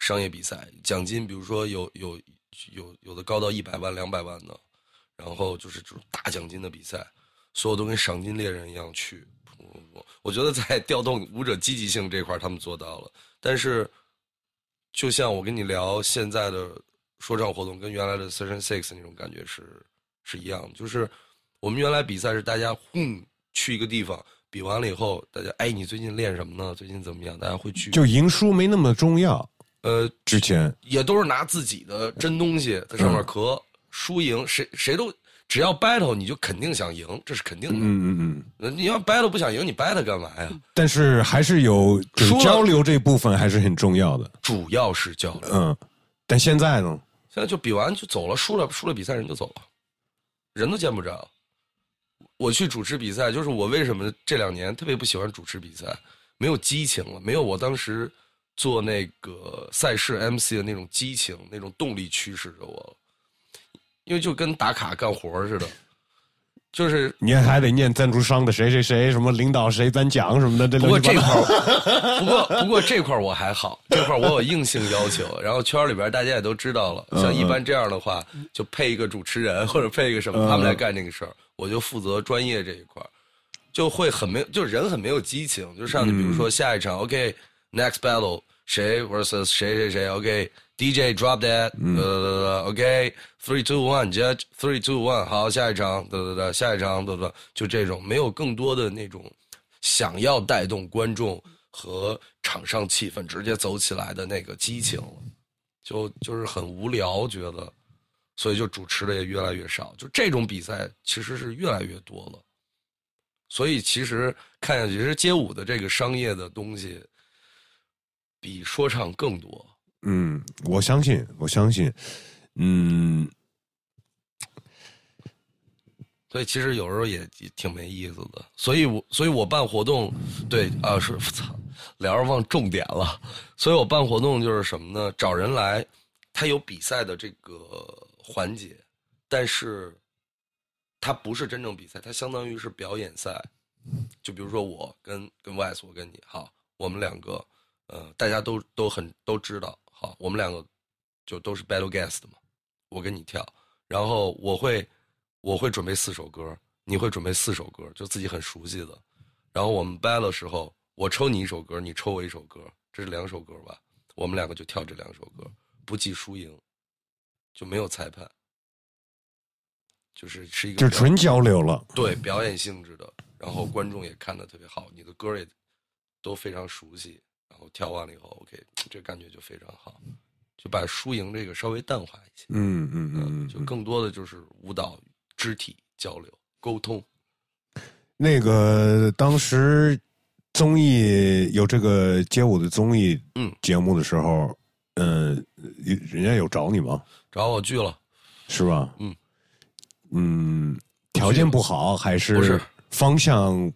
[SPEAKER 2] 商业比赛奖金，比如说有有有有的高到一百万、两百万的，然后就是这种大奖金的比赛。所有都跟赏金猎人一样去，我我觉得在调动舞者积极性这块他们做到了。但是，就像我跟你聊现在的说唱活动，跟原来的 Session Six 那种感觉是是一样的。就是我们原来比赛是大家轰去一个地方，比完了以后，大家哎，你最近练什么呢？最近怎么样？大家会去。
[SPEAKER 1] 就赢输没那么重要。
[SPEAKER 2] 呃，
[SPEAKER 1] 之前
[SPEAKER 2] 也都是拿自己的真东西在上面磕，输赢谁谁都。只要 battle，你就肯定想赢，这是肯定的。
[SPEAKER 1] 嗯嗯嗯。
[SPEAKER 2] 你要 battle 不想赢，你 battle 干嘛呀？
[SPEAKER 1] 但是还是有交流这部分还是很重要的。
[SPEAKER 2] 主要是交流。
[SPEAKER 1] 嗯。但现在呢？
[SPEAKER 2] 现在就比完就走了，输了输了比赛人就走了，人都见不着。我去主持比赛，就是我为什么这两年特别不喜欢主持比赛，没有激情了，没有我当时做那个赛事 MC 的那种激情、那种动力驱使着我。因为就跟打卡干活似的，就是
[SPEAKER 1] 你还得念赞助商的谁谁谁，什么领导谁颁奖什么的。
[SPEAKER 2] 这不过这块 不过不过这块我还好，这块我有硬性要求。然后圈里边大家也都知道了，像一般这样的话，就配一个主持人或者配一个什么，他们来干这个事儿，我就负责专业这一块，就会很没有，就人很没有激情。就上去，比如说下一场，OK，next battle 谁 versus 谁谁谁，OK。DJ drop that，呃，OK，three two one，judge，three two one，好，下一场，得得得，下一场，得得，就这种，没有更多的那种想要带动观众和场上气氛直接走起来的那个激情了，就就是很无聊，觉得，所以就主持的也越来越少，就这种比赛其实是越来越多了，所以其实看下去，其实街舞的这个商业的东西比说唱更多。
[SPEAKER 1] 嗯，我相信，我相信，嗯，
[SPEAKER 2] 所以其实有时候也挺没意思的。所以，我所以我办活动，对啊，是操，聊着忘重点了。所以我办活动就是什么呢？找人来，他有比赛的这个环节，但是他不是真正比赛，他相当于是表演赛。就比如说我跟跟 Wes，我跟你好，我们两个，呃，大家都都很都知道。好，我们两个就都是 battle guest 嘛，我跟你跳，然后我会我会准备四首歌，你会准备四首歌，就自己很熟悉的，然后我们 battle 的时候，我抽你一首歌，你抽我一首歌，这是两首歌吧？我们两个就跳这两首歌，不计输赢，就没有裁判，就是是一个
[SPEAKER 1] 就纯交流了，
[SPEAKER 2] 对，表演性质的，然后观众也看的特别好，你的歌也都非常熟悉。跳完了以后，OK，这感觉就非常好，就把输赢这个稍微淡化一些。
[SPEAKER 1] 嗯嗯嗯，
[SPEAKER 2] 就更多的就是舞蹈、肢体交流、沟通。
[SPEAKER 1] 那个当时综艺有这个街舞的综艺
[SPEAKER 2] 嗯
[SPEAKER 1] 节目的时候，嗯，人家有找你吗？
[SPEAKER 2] 找我去了，
[SPEAKER 1] 是吧？
[SPEAKER 2] 嗯
[SPEAKER 1] 嗯，条件不好还是
[SPEAKER 2] 不是
[SPEAKER 1] 方向？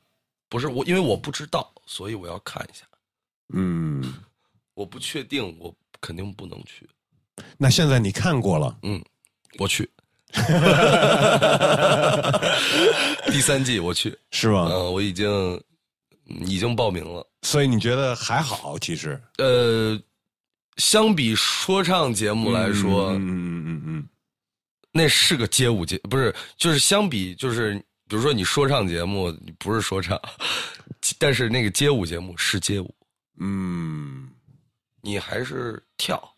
[SPEAKER 2] 不是我，因为我不知道，所以我要看一下。
[SPEAKER 1] 嗯，
[SPEAKER 2] 我不确定，我肯定不能去。
[SPEAKER 1] 那现在你看过了？
[SPEAKER 2] 嗯，我去。第三季我去，
[SPEAKER 1] 是吗？
[SPEAKER 2] 嗯，我已经已经报名了。
[SPEAKER 1] 所以你觉得还好？其实，
[SPEAKER 2] 呃，相比说唱节目来说，
[SPEAKER 1] 嗯嗯嗯嗯，
[SPEAKER 2] 那是个街舞节，不是？就是相比，就是比如说你说唱节目，你不是说唱，但是那个街舞节目是街舞。
[SPEAKER 1] 嗯，
[SPEAKER 2] 你还是跳，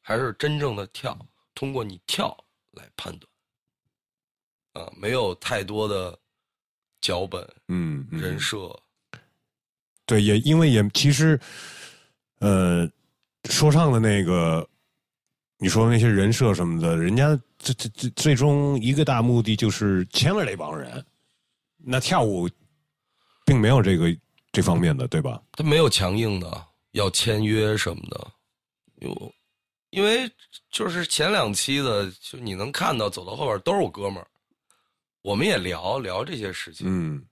[SPEAKER 2] 还是真正的跳？通过你跳来判断，啊，没有太多的脚本，
[SPEAKER 1] 嗯，
[SPEAKER 2] 人设，
[SPEAKER 1] 对，也因为也其实，呃，说唱的那个，你说那些人设什么的，人家最最最最终一个大目的就是前面那帮人，那跳舞并没有这个。这方面的对吧？
[SPEAKER 2] 他没有强硬的要签约什么的，有因为就是前两期的，就你能看到走到后边都是我哥们儿，我们也聊聊这些事情，
[SPEAKER 1] 嗯。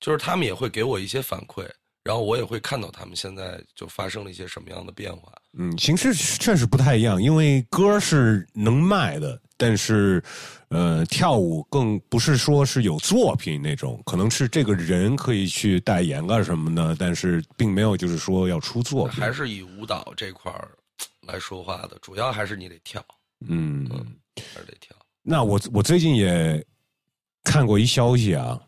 [SPEAKER 2] 就是他们也会给我一些反馈，然后我也会看到他们现在就发生了一些什么样的变化。
[SPEAKER 1] 嗯，形式确实不太一样，因为歌是能卖的，但是呃，跳舞更不是说是有作品那种，可能是这个人可以去代言啊什么的，但是并没有就是说要出作品。
[SPEAKER 2] 还是以舞蹈这块儿来说话的，主要还是你得跳，
[SPEAKER 1] 嗯，
[SPEAKER 2] 还是得跳。
[SPEAKER 1] 那我我最近也看过一消息啊，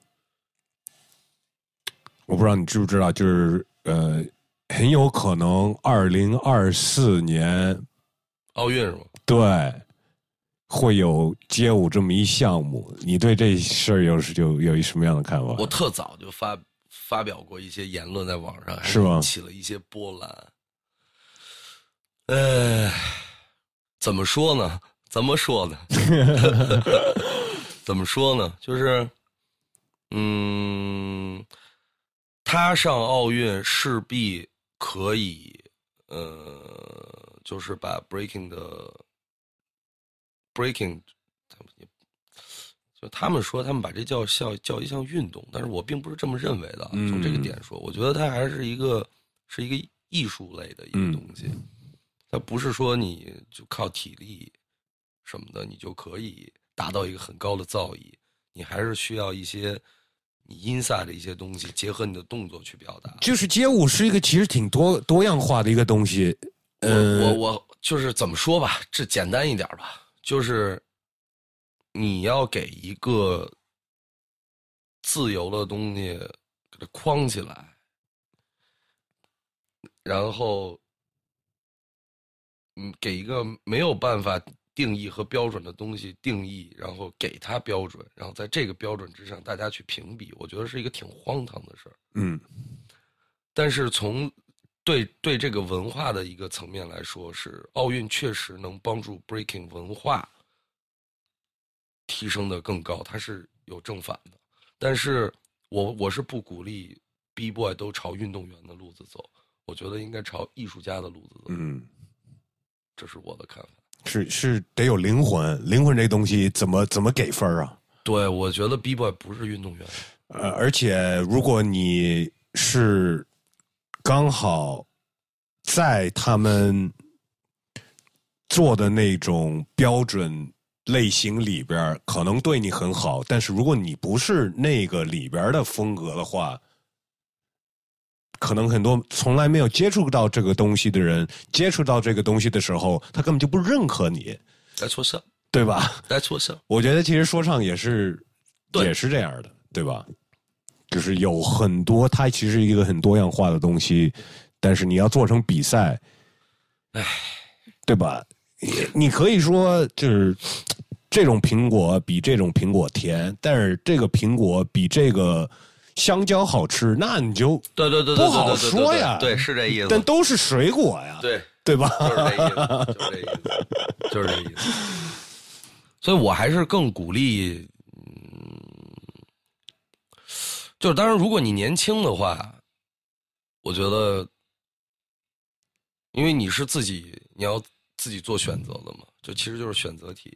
[SPEAKER 1] 我不知道你知不知道，就是呃，很有可能二零二四年
[SPEAKER 2] 奥运是吗？
[SPEAKER 1] 对会有街舞这么一项目，你对这事儿有是有有一什么样的看法？
[SPEAKER 2] 我特早就发发表过一些言论在网上，
[SPEAKER 1] 是吗
[SPEAKER 2] 起了一些波澜。呃，怎么说呢？怎么说呢？怎么说呢？就是，嗯，他上奥运势必可以，呃，就是把 breaking 的 breaking，他们也就他们说他们把这叫叫叫一项运动，但是我并不是这么认为的从这个点说，我觉得它还是一个是一个艺术类的一个东西，它不是说你就靠体力什么的，你就可以达到一个很高的造诣，你还是需要一些你 inside 的一些东西，结合你的动作去表达。
[SPEAKER 1] 就是街舞是一个其实挺多多样化的一个东西，
[SPEAKER 2] 我
[SPEAKER 1] 呃，
[SPEAKER 2] 我我就是怎么说吧，这简单一点吧，就是你要给一个自由的东西给它框起来，然后嗯，给一个没有办法定义和标准的东西定义，然后给它标准，然后在这个标准之上大家去评比，我觉得是一个挺荒唐的事儿。
[SPEAKER 1] 嗯
[SPEAKER 2] 但是从对对这个文化的一个层面来说，是奥运确实能帮助 breaking 文化提升的更高，它是有正反的。但是我我是不鼓励 B boy 都朝运动员的路子走，我觉得应该朝艺术家的路子走，
[SPEAKER 1] 嗯，
[SPEAKER 2] 这是我的看法。
[SPEAKER 1] 是是得有灵魂，灵魂这东西怎么怎么给分儿啊？
[SPEAKER 2] 对，我觉得 B boy 不是运动员，
[SPEAKER 1] 呃，而且如果你是刚好在他们做的那种标准类型里边，可能对你很好，但是如果你不是那个里边的风格的话，可能很多从来没有接触到这个东西的人，接触到这个东西的时候，他根本就不认可你，
[SPEAKER 2] 来错事，
[SPEAKER 1] 对吧？
[SPEAKER 2] 来错事。
[SPEAKER 1] 我觉得其实说唱也是也是这样的，对吧？就是有很多，它其实是一个很多样化的东西，但是你要做成比赛，
[SPEAKER 2] 唉，
[SPEAKER 1] 对吧？你你可以说就是这种苹果比这种苹果甜，但是这个苹果比这个香蕉好吃，那你就
[SPEAKER 2] 对对对对，
[SPEAKER 1] 不好说呀
[SPEAKER 2] 对，是这意思。
[SPEAKER 1] 但都是水果呀，
[SPEAKER 2] 对，
[SPEAKER 1] 对吧？
[SPEAKER 2] 就是这意思，就是这意思，就是这意思。所以我还是更鼓励，嗯，就是当然，如果你年轻的话，我觉得，因为你是自己，你要自己做选择的嘛，就其实就是选择题。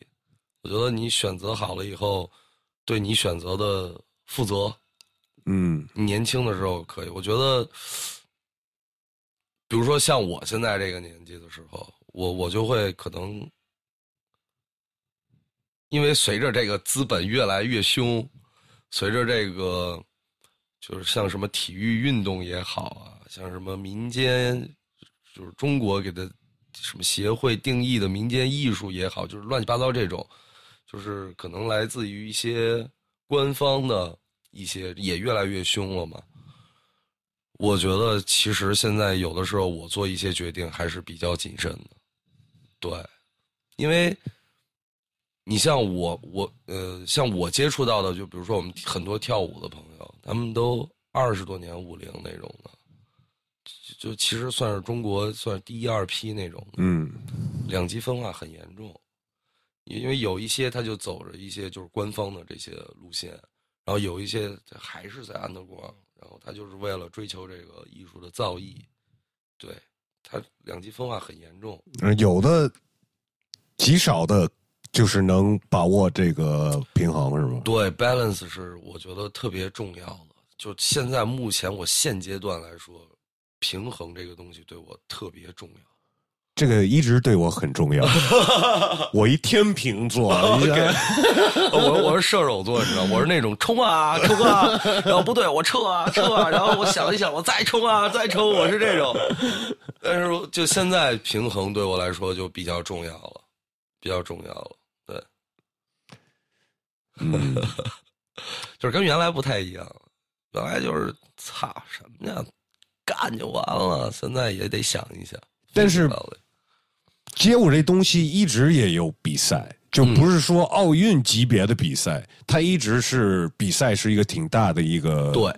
[SPEAKER 2] 我觉得你选择好了以后，对你选择的负责，
[SPEAKER 1] 嗯。
[SPEAKER 2] 年轻的时候可以，我觉得，比如说像我现在这个年纪的时候，我我就会可能，因为随着这个资本越来越凶，随着这个就是像什么体育运动也好啊，像什么民间，就是中国给的什么协会定义的民间艺术也好，就是乱七八糟这种，就是可能来自于一些官方的一些也越来越凶了嘛。我觉得其实现在有的时候我做一些决定还是比较谨慎的，对，因为你像我我呃像我接触到的，就比如说我们很多跳舞的朋友，他们都二十多年舞龄那种的，就就其实算是中国算是第一二批那种的，
[SPEAKER 1] 嗯
[SPEAKER 2] 两极分化很严重，因为有一些他就走着一些就是官方的这些路线，然后有一些还是在 underground，然后他就是为了追求这个艺术的造诣，对他两极分化很严重。
[SPEAKER 1] 嗯，有的极少的，就是能把握这个平衡，是吗？
[SPEAKER 2] 对，balance 是我觉得特别重要的。就现在目前我现阶段来说，平衡这个东西对我特别重要。
[SPEAKER 1] 这个一直对我很重要。我一天平座，
[SPEAKER 2] 我我是射手座，你知道，我是那种冲啊冲啊，然后不对，我撤啊撤啊，然后我想一想，我再冲啊再冲，我是这种。但是就现在平衡对我来说就比较重要了，比较重要了，对。就是跟原来不太一样，原来就是操什么呀，干就完了，现在也得想一想。
[SPEAKER 1] 但是。街舞这东西一直也有比赛，就不是说奥运级别的比赛，它一直是比赛是一个挺大的一个。
[SPEAKER 2] 对。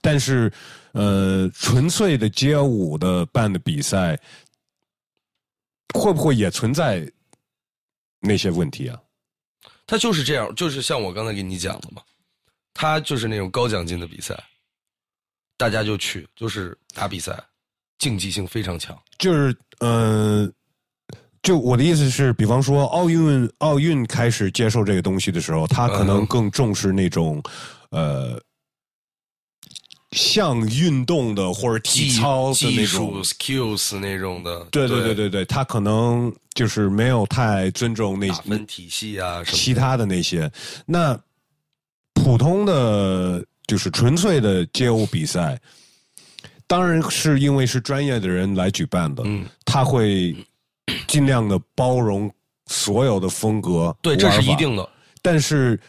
[SPEAKER 1] 但是，呃，纯粹的街舞的办的比赛，会不会也存在那些问题啊？
[SPEAKER 2] 他就是这样，就是像我刚才给你讲的嘛，他就是那种高奖金的比赛，大家就去，就是打比赛，竞技性非常强。
[SPEAKER 1] 就是，嗯。就我的意思是，比方说奥运奥运开始接受这个东西的时候，他可能更重视那种，呃，像运动的或者体操的那种
[SPEAKER 2] skills 那种的。
[SPEAKER 1] 对对对对对，他可能就是没有太尊重那
[SPEAKER 2] 分体系啊，
[SPEAKER 1] 其他的那些。那普通的就是纯粹的街舞比赛，当然是因为是专业的人来举办的，
[SPEAKER 2] 嗯，
[SPEAKER 1] 他会。尽量的包容所有的风格，
[SPEAKER 2] 对，这是一定的。
[SPEAKER 1] 但是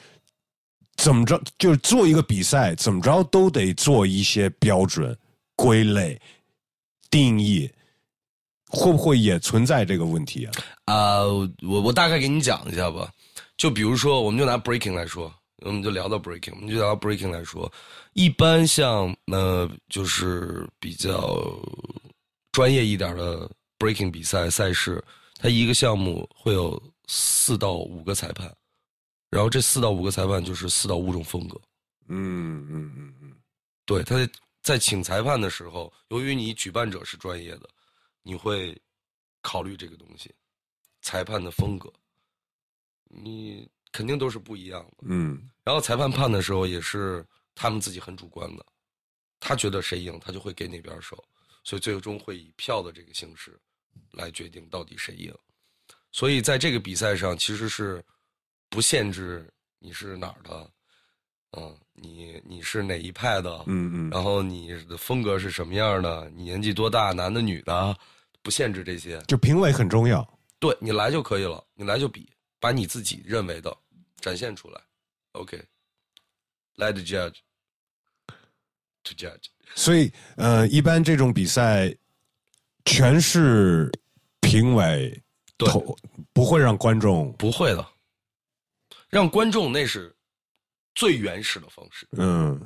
[SPEAKER 1] 怎么着，就是做一个比赛，怎么着都得做一些标准、归类、定义，会不会也存在这个问题啊？
[SPEAKER 2] 啊，我我大概给你讲一下吧。就比如说，我们就拿 breaking 来说，我们就聊到 breaking，我们就聊到 breaking 来说，一般像呃，就是比较专业一点的。Breaking 比赛赛事，它一个项目会有四到五个裁判，然后这四到五个裁判就是四到五种风格。
[SPEAKER 1] 嗯嗯嗯嗯，
[SPEAKER 2] 对，他在在请裁判的时候，由于你举办者是专业的，你会考虑这个东西，裁判的风格，你肯定都是不一样的。
[SPEAKER 1] 嗯，
[SPEAKER 2] 然后裁判判的时候也是他们自己很主观的，他觉得谁赢，他就会给哪边手，所以最终会以票的这个形式。来决定到底谁赢，所以在这个比赛上其实是不限制你是哪儿的，嗯，你你是哪一派的，
[SPEAKER 1] 嗯嗯，
[SPEAKER 2] 然后你的风格是什么样的，你年纪多大，男的女的，不限制这些，
[SPEAKER 1] 就评委很重要，
[SPEAKER 2] 对你来就可以了，你来就比，把你自己认为的展现出来，OK，Let judge. To judge，
[SPEAKER 1] 所以呃，一般这种比赛。全是评委，
[SPEAKER 2] 投，
[SPEAKER 1] 不会让观众
[SPEAKER 2] 不会的，让观众那是最原始的方式，
[SPEAKER 1] 嗯，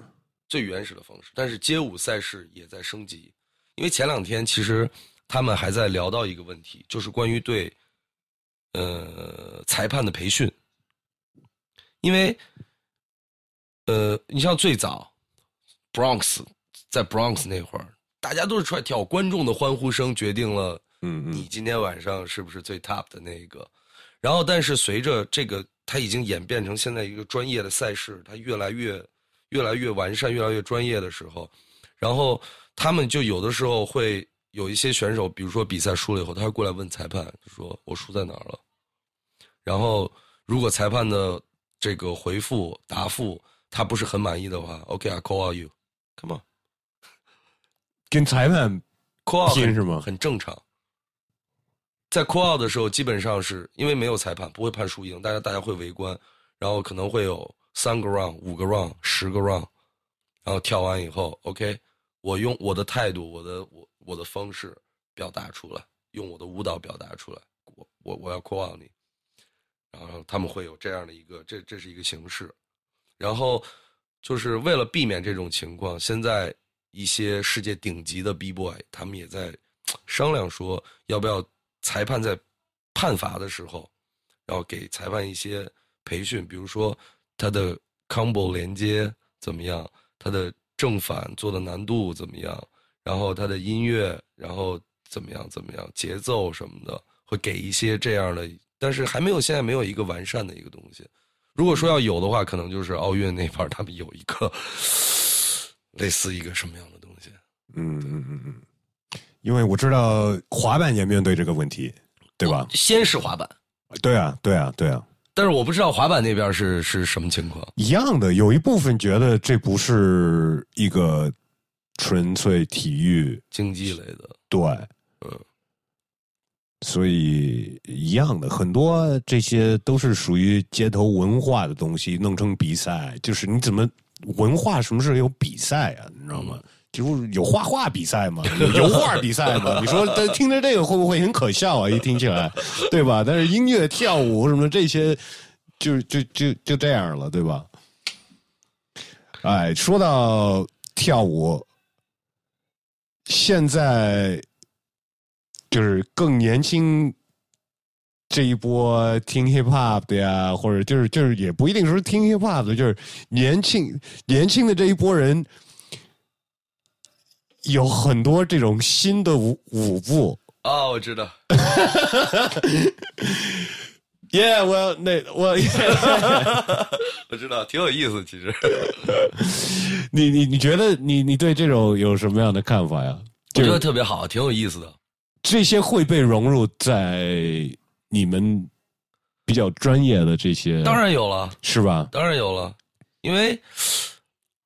[SPEAKER 2] 最原始的方式。但是街舞赛事也在升级，因为前两天其实他们还在聊到一个问题，就是关于对呃裁判的培训，因为呃，你像最早 Bronx 在 Bronx 那会儿。大家都是出来跳，观众的欢呼声决定了，
[SPEAKER 1] 嗯
[SPEAKER 2] 你今天晚上是不是最 top 的那一个？然后，但是随着这个，它已经演变成现在一个专业的赛事，它越来越、越来越完善、越来越专业的时候，然后他们就有的时候会有一些选手，比如说比赛输了以后，他会过来问裁判，说我输在哪儿了？然后，如果裁判的这个回复答复他不是很满意的话，OK，I call you，come on。
[SPEAKER 1] 跟裁判拼是吗？
[SPEAKER 2] 很正常。在 call 的时候，基本上是因为没有裁判，不会判输赢，大家大家会围观，然后可能会有三个 round、五个 round、十个 round，然后跳完以后，OK，我用我的态度、我的我我的方式表达出来，用我的舞蹈表达出来，我我我要 call 你，然后他们会有这样的一个，这这是一个形式，然后就是为了避免这种情况，现在。一些世界顶级的 B boy，他们也在商量说，要不要裁判在判罚的时候，要给裁判一些培训，比如说他的 combo 连接怎么样，他的正反做的难度怎么样，然后他的音乐，然后怎么样怎么样，节奏什么的，会给一些这样的，但是还没有现在没有一个完善的一个东西。如果说要有的话，可能就是奥运那块他们有一个类似一个什么样的东西。
[SPEAKER 1] 嗯嗯嗯嗯，因为我知道滑板也面对这个问题，对吧？
[SPEAKER 2] 先是滑板，
[SPEAKER 1] 对啊，对啊，对啊。
[SPEAKER 2] 但是我不知道滑板那边是是什么情况。
[SPEAKER 1] 一样的，有一部分觉得这不是一个纯粹体育
[SPEAKER 2] 竞技类的，
[SPEAKER 1] 对，嗯。所以一样的，很多这些都是属于街头文化的东西，弄成比赛，就是你怎么文化什么时候有比赛啊？你知道吗？就是有画画比赛吗，有油画比赛吗。你说听着这个会不会很可笑啊？一听起来，对吧？但是音乐、跳舞什么这些，就就就就这样了，对吧？哎，说到跳舞，现在。就是更年轻这一波听 hip hop 的呀，或者就是就是也不一定说听 hip hop 的，就是年轻年轻的这一波人有很多这种新的舞舞步
[SPEAKER 2] 啊，我知道。
[SPEAKER 1] Yeah，我那我
[SPEAKER 2] 我知道，挺有意思。其实，
[SPEAKER 1] 你你你觉得你你对这种有什么样的看法呀？
[SPEAKER 2] 我觉得特别好，挺有意思的。
[SPEAKER 1] 这些会被融入在你们比较专业的这些，
[SPEAKER 2] 当然有了，
[SPEAKER 1] 是吧？
[SPEAKER 2] 当然有了，因为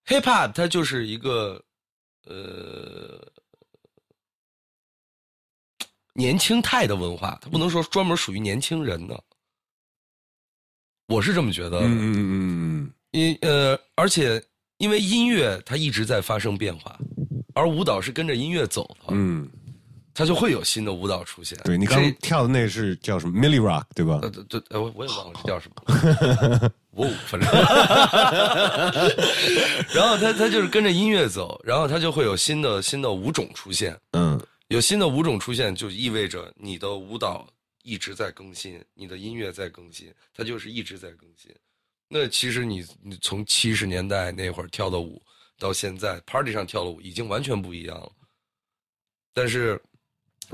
[SPEAKER 2] hip hop 它就是一个呃年轻态的文化，它不能说专门属于年轻人的，我是这么觉得。嗯嗯嗯嗯，因呃，而且因为音乐它一直在发生变化，而舞蹈是跟着音乐走的。嗯。它就会有新的舞蹈出现。
[SPEAKER 1] 对你刚跳的那是叫什么？Milli Rock 对吧？
[SPEAKER 2] 对对，我我也忘了叫什么。舞反正。然后它它就是跟着音乐走，然后它就会有新的新的舞种出现。嗯，有新的舞种出现，就意味着你的舞蹈一直在更新，你的音乐在更新，它就是一直在更新。那其实你你从七十年代那会儿跳的舞，到现在 Party 上跳的舞已经完全不一样了。但是。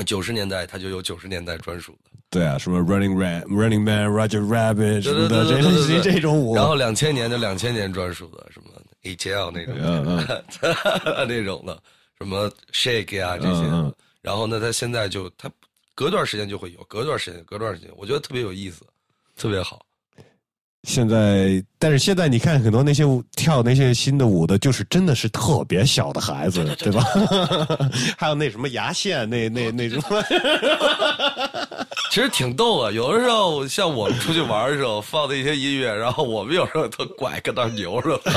[SPEAKER 2] 九十年代，他就有九十年代专属的。
[SPEAKER 1] 对啊，什么 Running Man、Running Man、Roger Rabbit 什么的，这这这种舞。
[SPEAKER 2] 然后两千年的两千年专属的，什么 HL 那种，那种的，什么 Shake 啊这些。然后呢，他现在就他隔段时间就会有，隔段时间，隔段时间，我觉得特别有意思，特别好。
[SPEAKER 1] 现在，但是现在你看很多那些跳那些新的舞的，就是真的是特别小的孩子，对吧？还有那什么牙线，那那那种，
[SPEAKER 2] 其实挺逗啊。有的时候像我们出去玩的时候放的一些音乐，然后我们有时候都拐跟那牛着。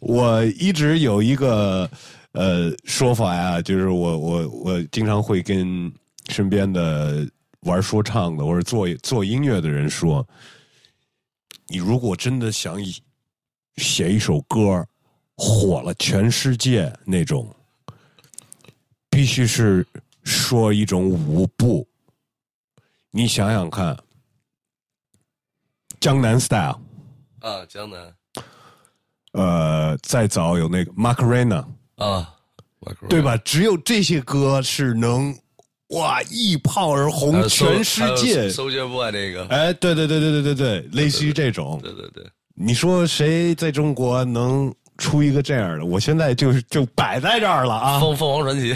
[SPEAKER 1] 我一直有一个呃说法呀，就是我我我经常会跟身边的。玩说唱的或者做做音乐的人说：“你如果真的想写一首歌火了全世界那种，必须是说一种舞步。你想想看，江南 style
[SPEAKER 2] 啊，江南，
[SPEAKER 1] 呃，再早有那个 Macarena
[SPEAKER 2] 啊，
[SPEAKER 1] 对吧？只有这些歌是能。”哇！一炮而红全世界，
[SPEAKER 2] 搜掘不那个？
[SPEAKER 1] 哎，对对对对对对对，类似于这种。
[SPEAKER 2] 对对对，
[SPEAKER 1] 你说谁在中国能出一个这样的？我现在就是就摆在这儿了啊！
[SPEAKER 2] 凤凤凰传奇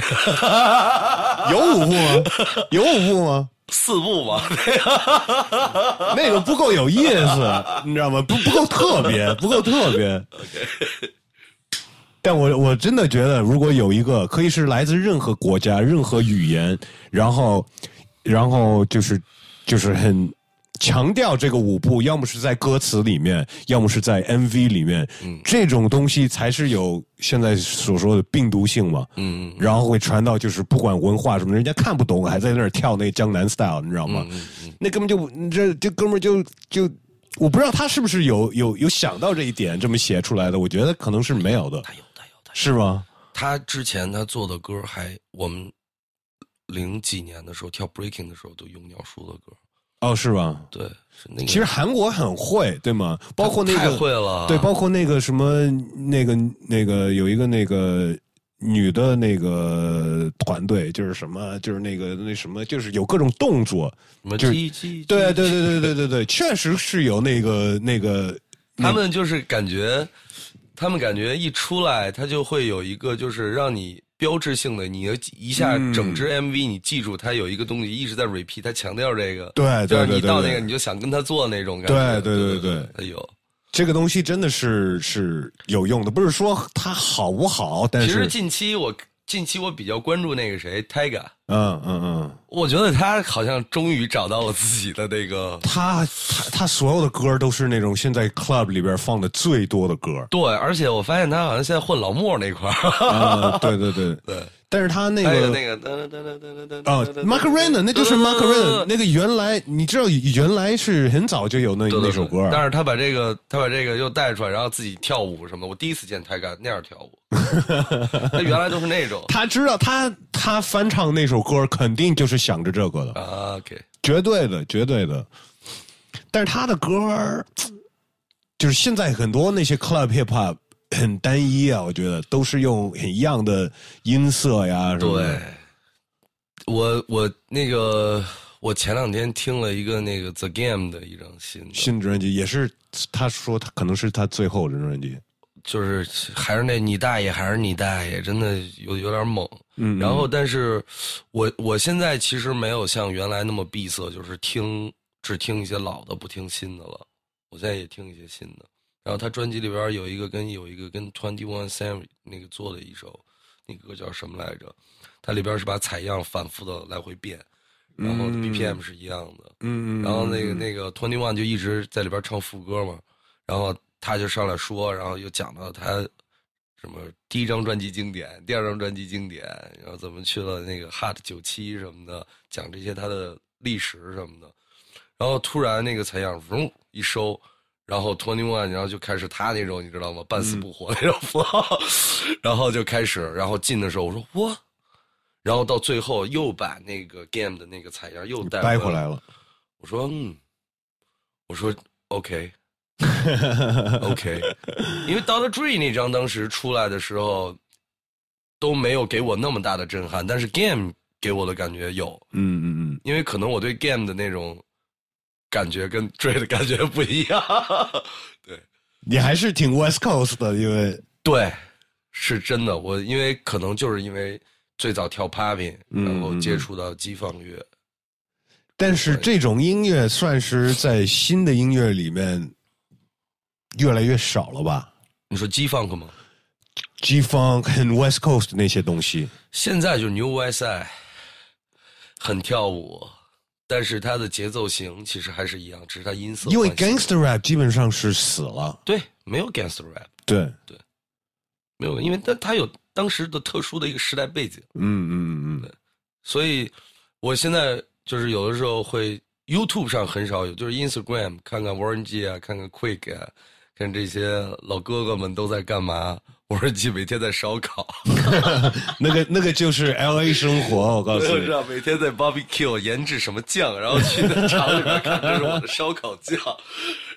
[SPEAKER 1] 有五部吗？有五部吗？
[SPEAKER 2] 四部吧，
[SPEAKER 1] 那个不够有意思，你知道吗？不不够特别，不够特别。但我我真的觉得，如果有一个可以是来自任何国家、任何语言，然后，然后就是就是很强调这个舞步，要么是在歌词里面，要么是在 MV 里面，这种东西才是有现在所说的病毒性嘛。嗯，然后会传到就是不管文化什么，人家看不懂，还在那儿跳那江南 style，你知道吗？那根本就这这哥们就就。我不知道他是不是有有有想到这一点这么写出来的，我觉得可能是没有的。
[SPEAKER 2] 他有，
[SPEAKER 1] 是吗？
[SPEAKER 2] 他之前他做的歌还我们零几年的时候跳 breaking 的时候都用鸟叔的歌。
[SPEAKER 1] 哦，是吧？
[SPEAKER 2] 对，是那个。
[SPEAKER 1] 其实韩国很会，对吗？包括那个
[SPEAKER 2] 会了。
[SPEAKER 1] 对，包括那个什么那个那个有一个那个女的那个团队，就是什么，就是那个那什么，就是有各种动作，
[SPEAKER 2] 什么
[SPEAKER 1] 就是对对对对对对对，确实是有那个那个，
[SPEAKER 2] 他们就是感觉，他们感觉一出来，他就会有一个就是让你标志性的，你一下
[SPEAKER 1] 嗯。
[SPEAKER 2] 整支 MV 你记住，他有一个东西一直在 repeat，他强调这个，
[SPEAKER 1] 对
[SPEAKER 2] 就是你到那个你就想跟他做那种感觉，
[SPEAKER 1] 对对对
[SPEAKER 2] 对
[SPEAKER 1] 对
[SPEAKER 2] 他有。
[SPEAKER 1] 这个东西真的是是有用的，不是说它好不好，但是
[SPEAKER 2] 其实近期我近期我比较关注那个谁，Tiger，
[SPEAKER 1] 嗯嗯嗯，
[SPEAKER 2] 我觉得他好像终于找到了自己的那个。
[SPEAKER 1] 他他他所有的歌都是那种现在 club 里边放的最多的歌，
[SPEAKER 2] 对，而且我发现他好像现在混老莫那块儿，
[SPEAKER 1] 啊，对对对。
[SPEAKER 2] 对，
[SPEAKER 1] 但是他那个
[SPEAKER 2] 那个噔噔噔噔噔噔
[SPEAKER 1] 啊，Macarena，那就是 Macarena，那个原来你知道原来是很早就有那那首歌，
[SPEAKER 2] 但是他把这个他把这个又带出来，然后自己跳舞什么的。我第一次见他敢那样跳舞，他原来都是那种
[SPEAKER 1] 他知道他他翻唱那首歌肯定就是想着这个的，
[SPEAKER 2] 啊，OK，
[SPEAKER 1] 绝对的，绝对的。但是他的歌儿就是现在很多那些 club hip hop 很单一啊，我觉得都是用很一样的音色呀什么的。
[SPEAKER 2] 对，我我那个我前两天听了一个那个 The Game 的一张新的，
[SPEAKER 1] 新专辑也是他说他可能是他最后的专辑。
[SPEAKER 2] 就是还是那你大爷还是你大爷，真的有有点猛。
[SPEAKER 1] 嗯，
[SPEAKER 2] 然后，但是我我现在其实没有像原来那么闭塞，就是听只听一些老的，不听新的了。我现在也听一些新的。然后他专辑里边有一个跟有一个跟 Twenty One Sam 那个做的一首，那歌叫什么来着？它里边是把采样反复的来回变，然后 BPM 是一样的。
[SPEAKER 1] 嗯，嗯，
[SPEAKER 2] 然后那个那个 Twenty One 就一直在里边唱副歌嘛，然后他就上来说，然后又讲到他什么第一张专辑经典，第二张专辑经典，然后怎么去了那个 Hot 九七什么的，讲这些他的历史什么的，然后突然那个采样嗡一收。然后 Twenty One，然后就开始他那种你知道吗？半死不活那种然后就开始，然后进的时候我说我，然后到最后又把那个 Game 的那个采样又带回
[SPEAKER 1] 掰回来了。
[SPEAKER 2] 我说嗯，我说 OK OK，因为 Doctor Dre 那张当时出来的时候都没有给我那么大的震撼，但是 Game 给我的感觉有，
[SPEAKER 1] 嗯嗯嗯，
[SPEAKER 2] 因为可能我对 Game 的那种感觉跟 Dre 的感觉不一样。对
[SPEAKER 1] 你还是挺 West Coast 的，因为
[SPEAKER 2] 对，是真的。我因为可能就是因为最早跳 Popping，
[SPEAKER 1] 嗯
[SPEAKER 2] 然后接触到激放乐。
[SPEAKER 1] 但是这种音乐算是在新的音乐里面越来越少了吧
[SPEAKER 2] 你说激放吗
[SPEAKER 1] ？？G Funk 和 West Coast 那些东西，
[SPEAKER 2] 现在就是 New West Side，很跳舞，但是它的节奏型其实还是一样，只是它音色
[SPEAKER 1] 因为 Gangster Rap 基本上是死了。
[SPEAKER 2] 对没有 Gangster Rap，
[SPEAKER 1] 对，
[SPEAKER 2] 没有，因为它它有当时的特殊的一个时代背景，
[SPEAKER 1] 嗯嗯嗯。
[SPEAKER 2] 所以我现在就是有的时候会 YouTube 上很少有，就是 Instagram 看看 Warren G 啊，看看 Quick 啊，看这些老哥哥们都在干嘛。Warren G 每天在烧烤，
[SPEAKER 1] 嗯，那个那个就是 L A 生活，我告诉你
[SPEAKER 2] 我知。道每天在 barbecue 研制什么酱，然后去那厂里面看这是我的烧烤酱，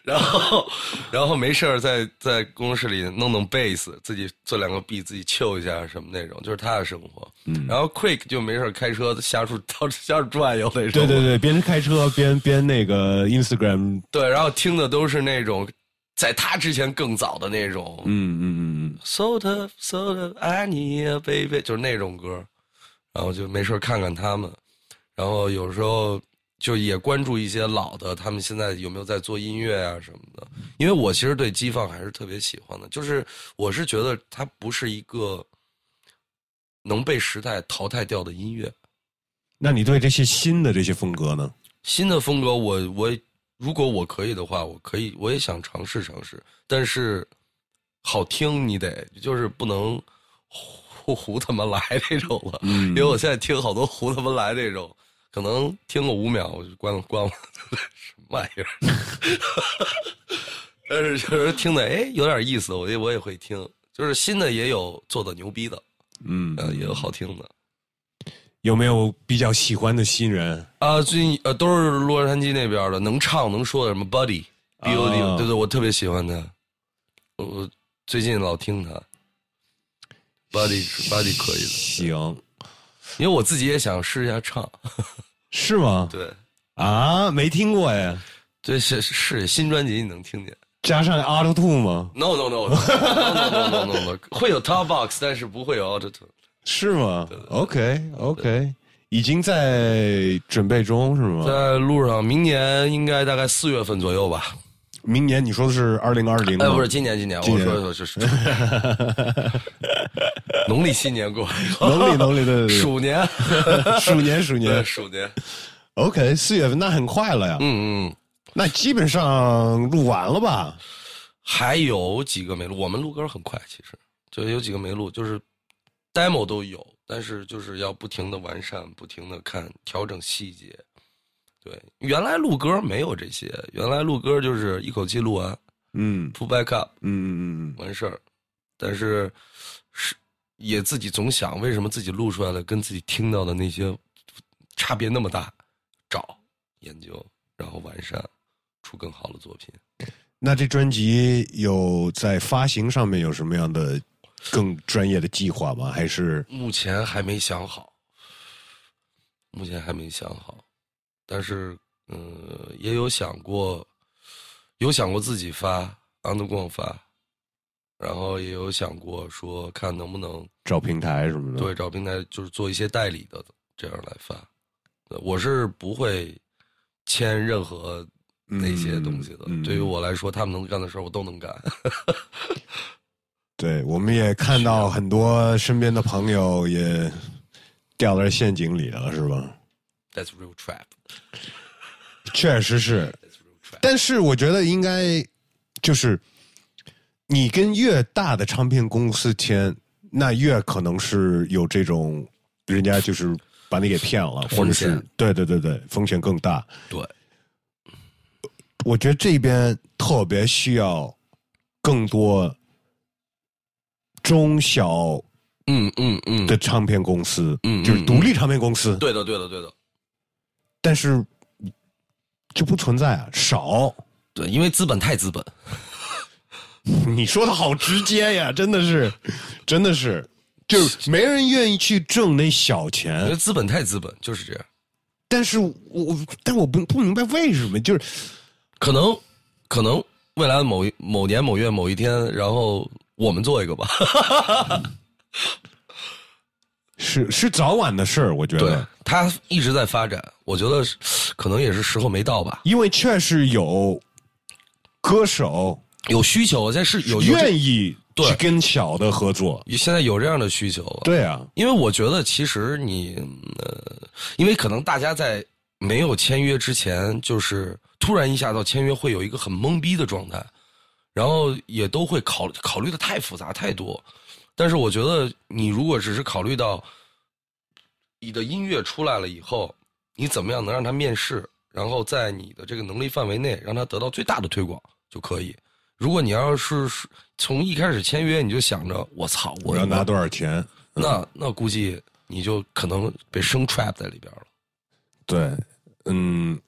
[SPEAKER 2] 然后然后没事儿在在工作室里弄弄贝斯，自己做两个 B 自己 chill 一下什么那种，就是他的生活。嗯，然后 Quick 就没事儿开车瞎处到瞎处转悠那种。
[SPEAKER 1] 对对对，边开车边边那个 Instagram，
[SPEAKER 2] 对，然后听的都是那种在他之前更早的那种。
[SPEAKER 1] 嗯嗯嗯嗯
[SPEAKER 2] So tough, so tough, I need a baby，就是那种歌，然后就没事儿看看他们，然后有时候就也关注一些老的，他们现在有没有在做音乐啊什么的。因为我其实对机放还是特别喜欢的，就是我是觉得它不是一个能被时代淘汰掉的音乐。
[SPEAKER 1] 那你对这些新的这些风格呢？
[SPEAKER 2] 新的风格我，我如果我可以的话，我可以，我也想尝试尝试，但是好听你得就是不能胡胡他妈来那种了，
[SPEAKER 1] 嗯
[SPEAKER 2] 因为我现在听好多胡他妈来那种，可能听个五秒我就关了 关了，什么玩意儿？但是就是听的哎有点意思，我也我也会听，就是新的也有做的牛逼的，
[SPEAKER 1] 嗯，
[SPEAKER 2] 呃也有好听的。
[SPEAKER 1] 有没有比较喜欢的新人
[SPEAKER 2] 啊？最近呃，都是洛杉矶那边的，能唱能说的什么
[SPEAKER 1] ？Buddy，Buddy，
[SPEAKER 2] 对对，我特别喜欢他。我最近老听他，Buddy，Buddy 可以的，
[SPEAKER 1] 行。
[SPEAKER 2] 因为我自己也想试一下唱，
[SPEAKER 1] 是吗？
[SPEAKER 2] 对
[SPEAKER 1] 啊，没听过呀。
[SPEAKER 2] 这是是新专辑，你能听见？
[SPEAKER 1] 加上 auto to 吗
[SPEAKER 2] ？No，No，No，No，No，No，No，会有 Top Box，但是不会有 auto to。
[SPEAKER 1] 是吗？OK OK，已经在准备中是吗？
[SPEAKER 2] 在路上，明年应该大概四月份左右吧。
[SPEAKER 1] 明年你说的是二零二零？
[SPEAKER 2] 哎，不是今年，今年我说的是是 农历新年过，
[SPEAKER 1] 农历农历的
[SPEAKER 2] 鼠年，
[SPEAKER 1] 鼠年鼠年。
[SPEAKER 2] 鼠年。
[SPEAKER 1] OK，四月份那很快了呀。
[SPEAKER 2] 嗯嗯，
[SPEAKER 1] 那基本上录完了吧？
[SPEAKER 2] 还有几个没录，我们录歌很快，其实就有几个没录，就是 demo 都有，但是就是要不停的完善，不停的看调整细节。对，原来录歌没有这些，原来录歌就是一口气录完
[SPEAKER 1] 嗯
[SPEAKER 2] ，full back up
[SPEAKER 1] 嗯嗯嗯
[SPEAKER 2] 完事儿。但是是也自己总想，为什么自己录出来的跟自己听到的那些差别那么大？找研究，然后完善，出更好的作品。
[SPEAKER 1] 那这专辑有在发行上面有什么样的更专业的计划吗？还是
[SPEAKER 2] 目前还没想好，目前还没想好，但是嗯、呃也有想过，有想过自己发，underground 发，然后也有想过说看能不能
[SPEAKER 1] 找平台什么的？
[SPEAKER 2] 对找平台，就是做一些代理的这样来发。我是不会签任何那些东西的，
[SPEAKER 1] 嗯嗯
[SPEAKER 2] 对于我来说，他们能干的事儿我都能干。
[SPEAKER 1] 对，我们也看到很多身边的朋友也掉在陷阱里了，是吧
[SPEAKER 2] ？That's real trap.
[SPEAKER 1] 确实是.但是我觉得应该就是你跟越大的唱片公司签，那越可能是有这种人家就是把你给骗了，或者是对对对对，风险更大。
[SPEAKER 2] 对，
[SPEAKER 1] 我觉得这边特别需要更多中小
[SPEAKER 2] 嗯嗯嗯，
[SPEAKER 1] 的唱片公司，
[SPEAKER 2] 嗯嗯
[SPEAKER 1] 就是独立唱片公司，
[SPEAKER 2] 对的对的对的。
[SPEAKER 1] 但是就不存在啊，少。
[SPEAKER 2] 对，因为资本太资本，
[SPEAKER 1] 你说的好直接呀，真的是，真的是，就是没人愿意去挣那小钱。
[SPEAKER 2] 资本太资本就是这样。
[SPEAKER 1] 但是我，我但我不不明白为什么，就是
[SPEAKER 2] 可能可能未来的某一某年某月某一天，然后我们做一个吧。
[SPEAKER 1] 是是早晚的事儿，我觉
[SPEAKER 2] 对
[SPEAKER 1] 得，，
[SPEAKER 2] 它一直在发展，我觉得可能也是时候没到吧。
[SPEAKER 1] 因为确实有歌手
[SPEAKER 2] 有需求，但是有
[SPEAKER 1] 愿意
[SPEAKER 2] 对
[SPEAKER 1] 去跟小的合作。
[SPEAKER 2] 现在有这样的需求。
[SPEAKER 1] 对啊，
[SPEAKER 2] 因为我觉得其实你呃，因为可能大家在没有签约之前，就是突然一下到签约，会有一个很懵逼的状态，然后也都会考考虑的太复杂太多。但是我觉得你如果只是考虑到你的音乐出来了以后，你怎么样能让他面试，然后在你的这个能力范围内让他得到最大的推广就可以。如果你要是是从一开始签约你就想着我操我
[SPEAKER 1] 我要拿多少钱？
[SPEAKER 2] 那那估计你就可能被生 trap 在里边了。
[SPEAKER 1] 对，嗯，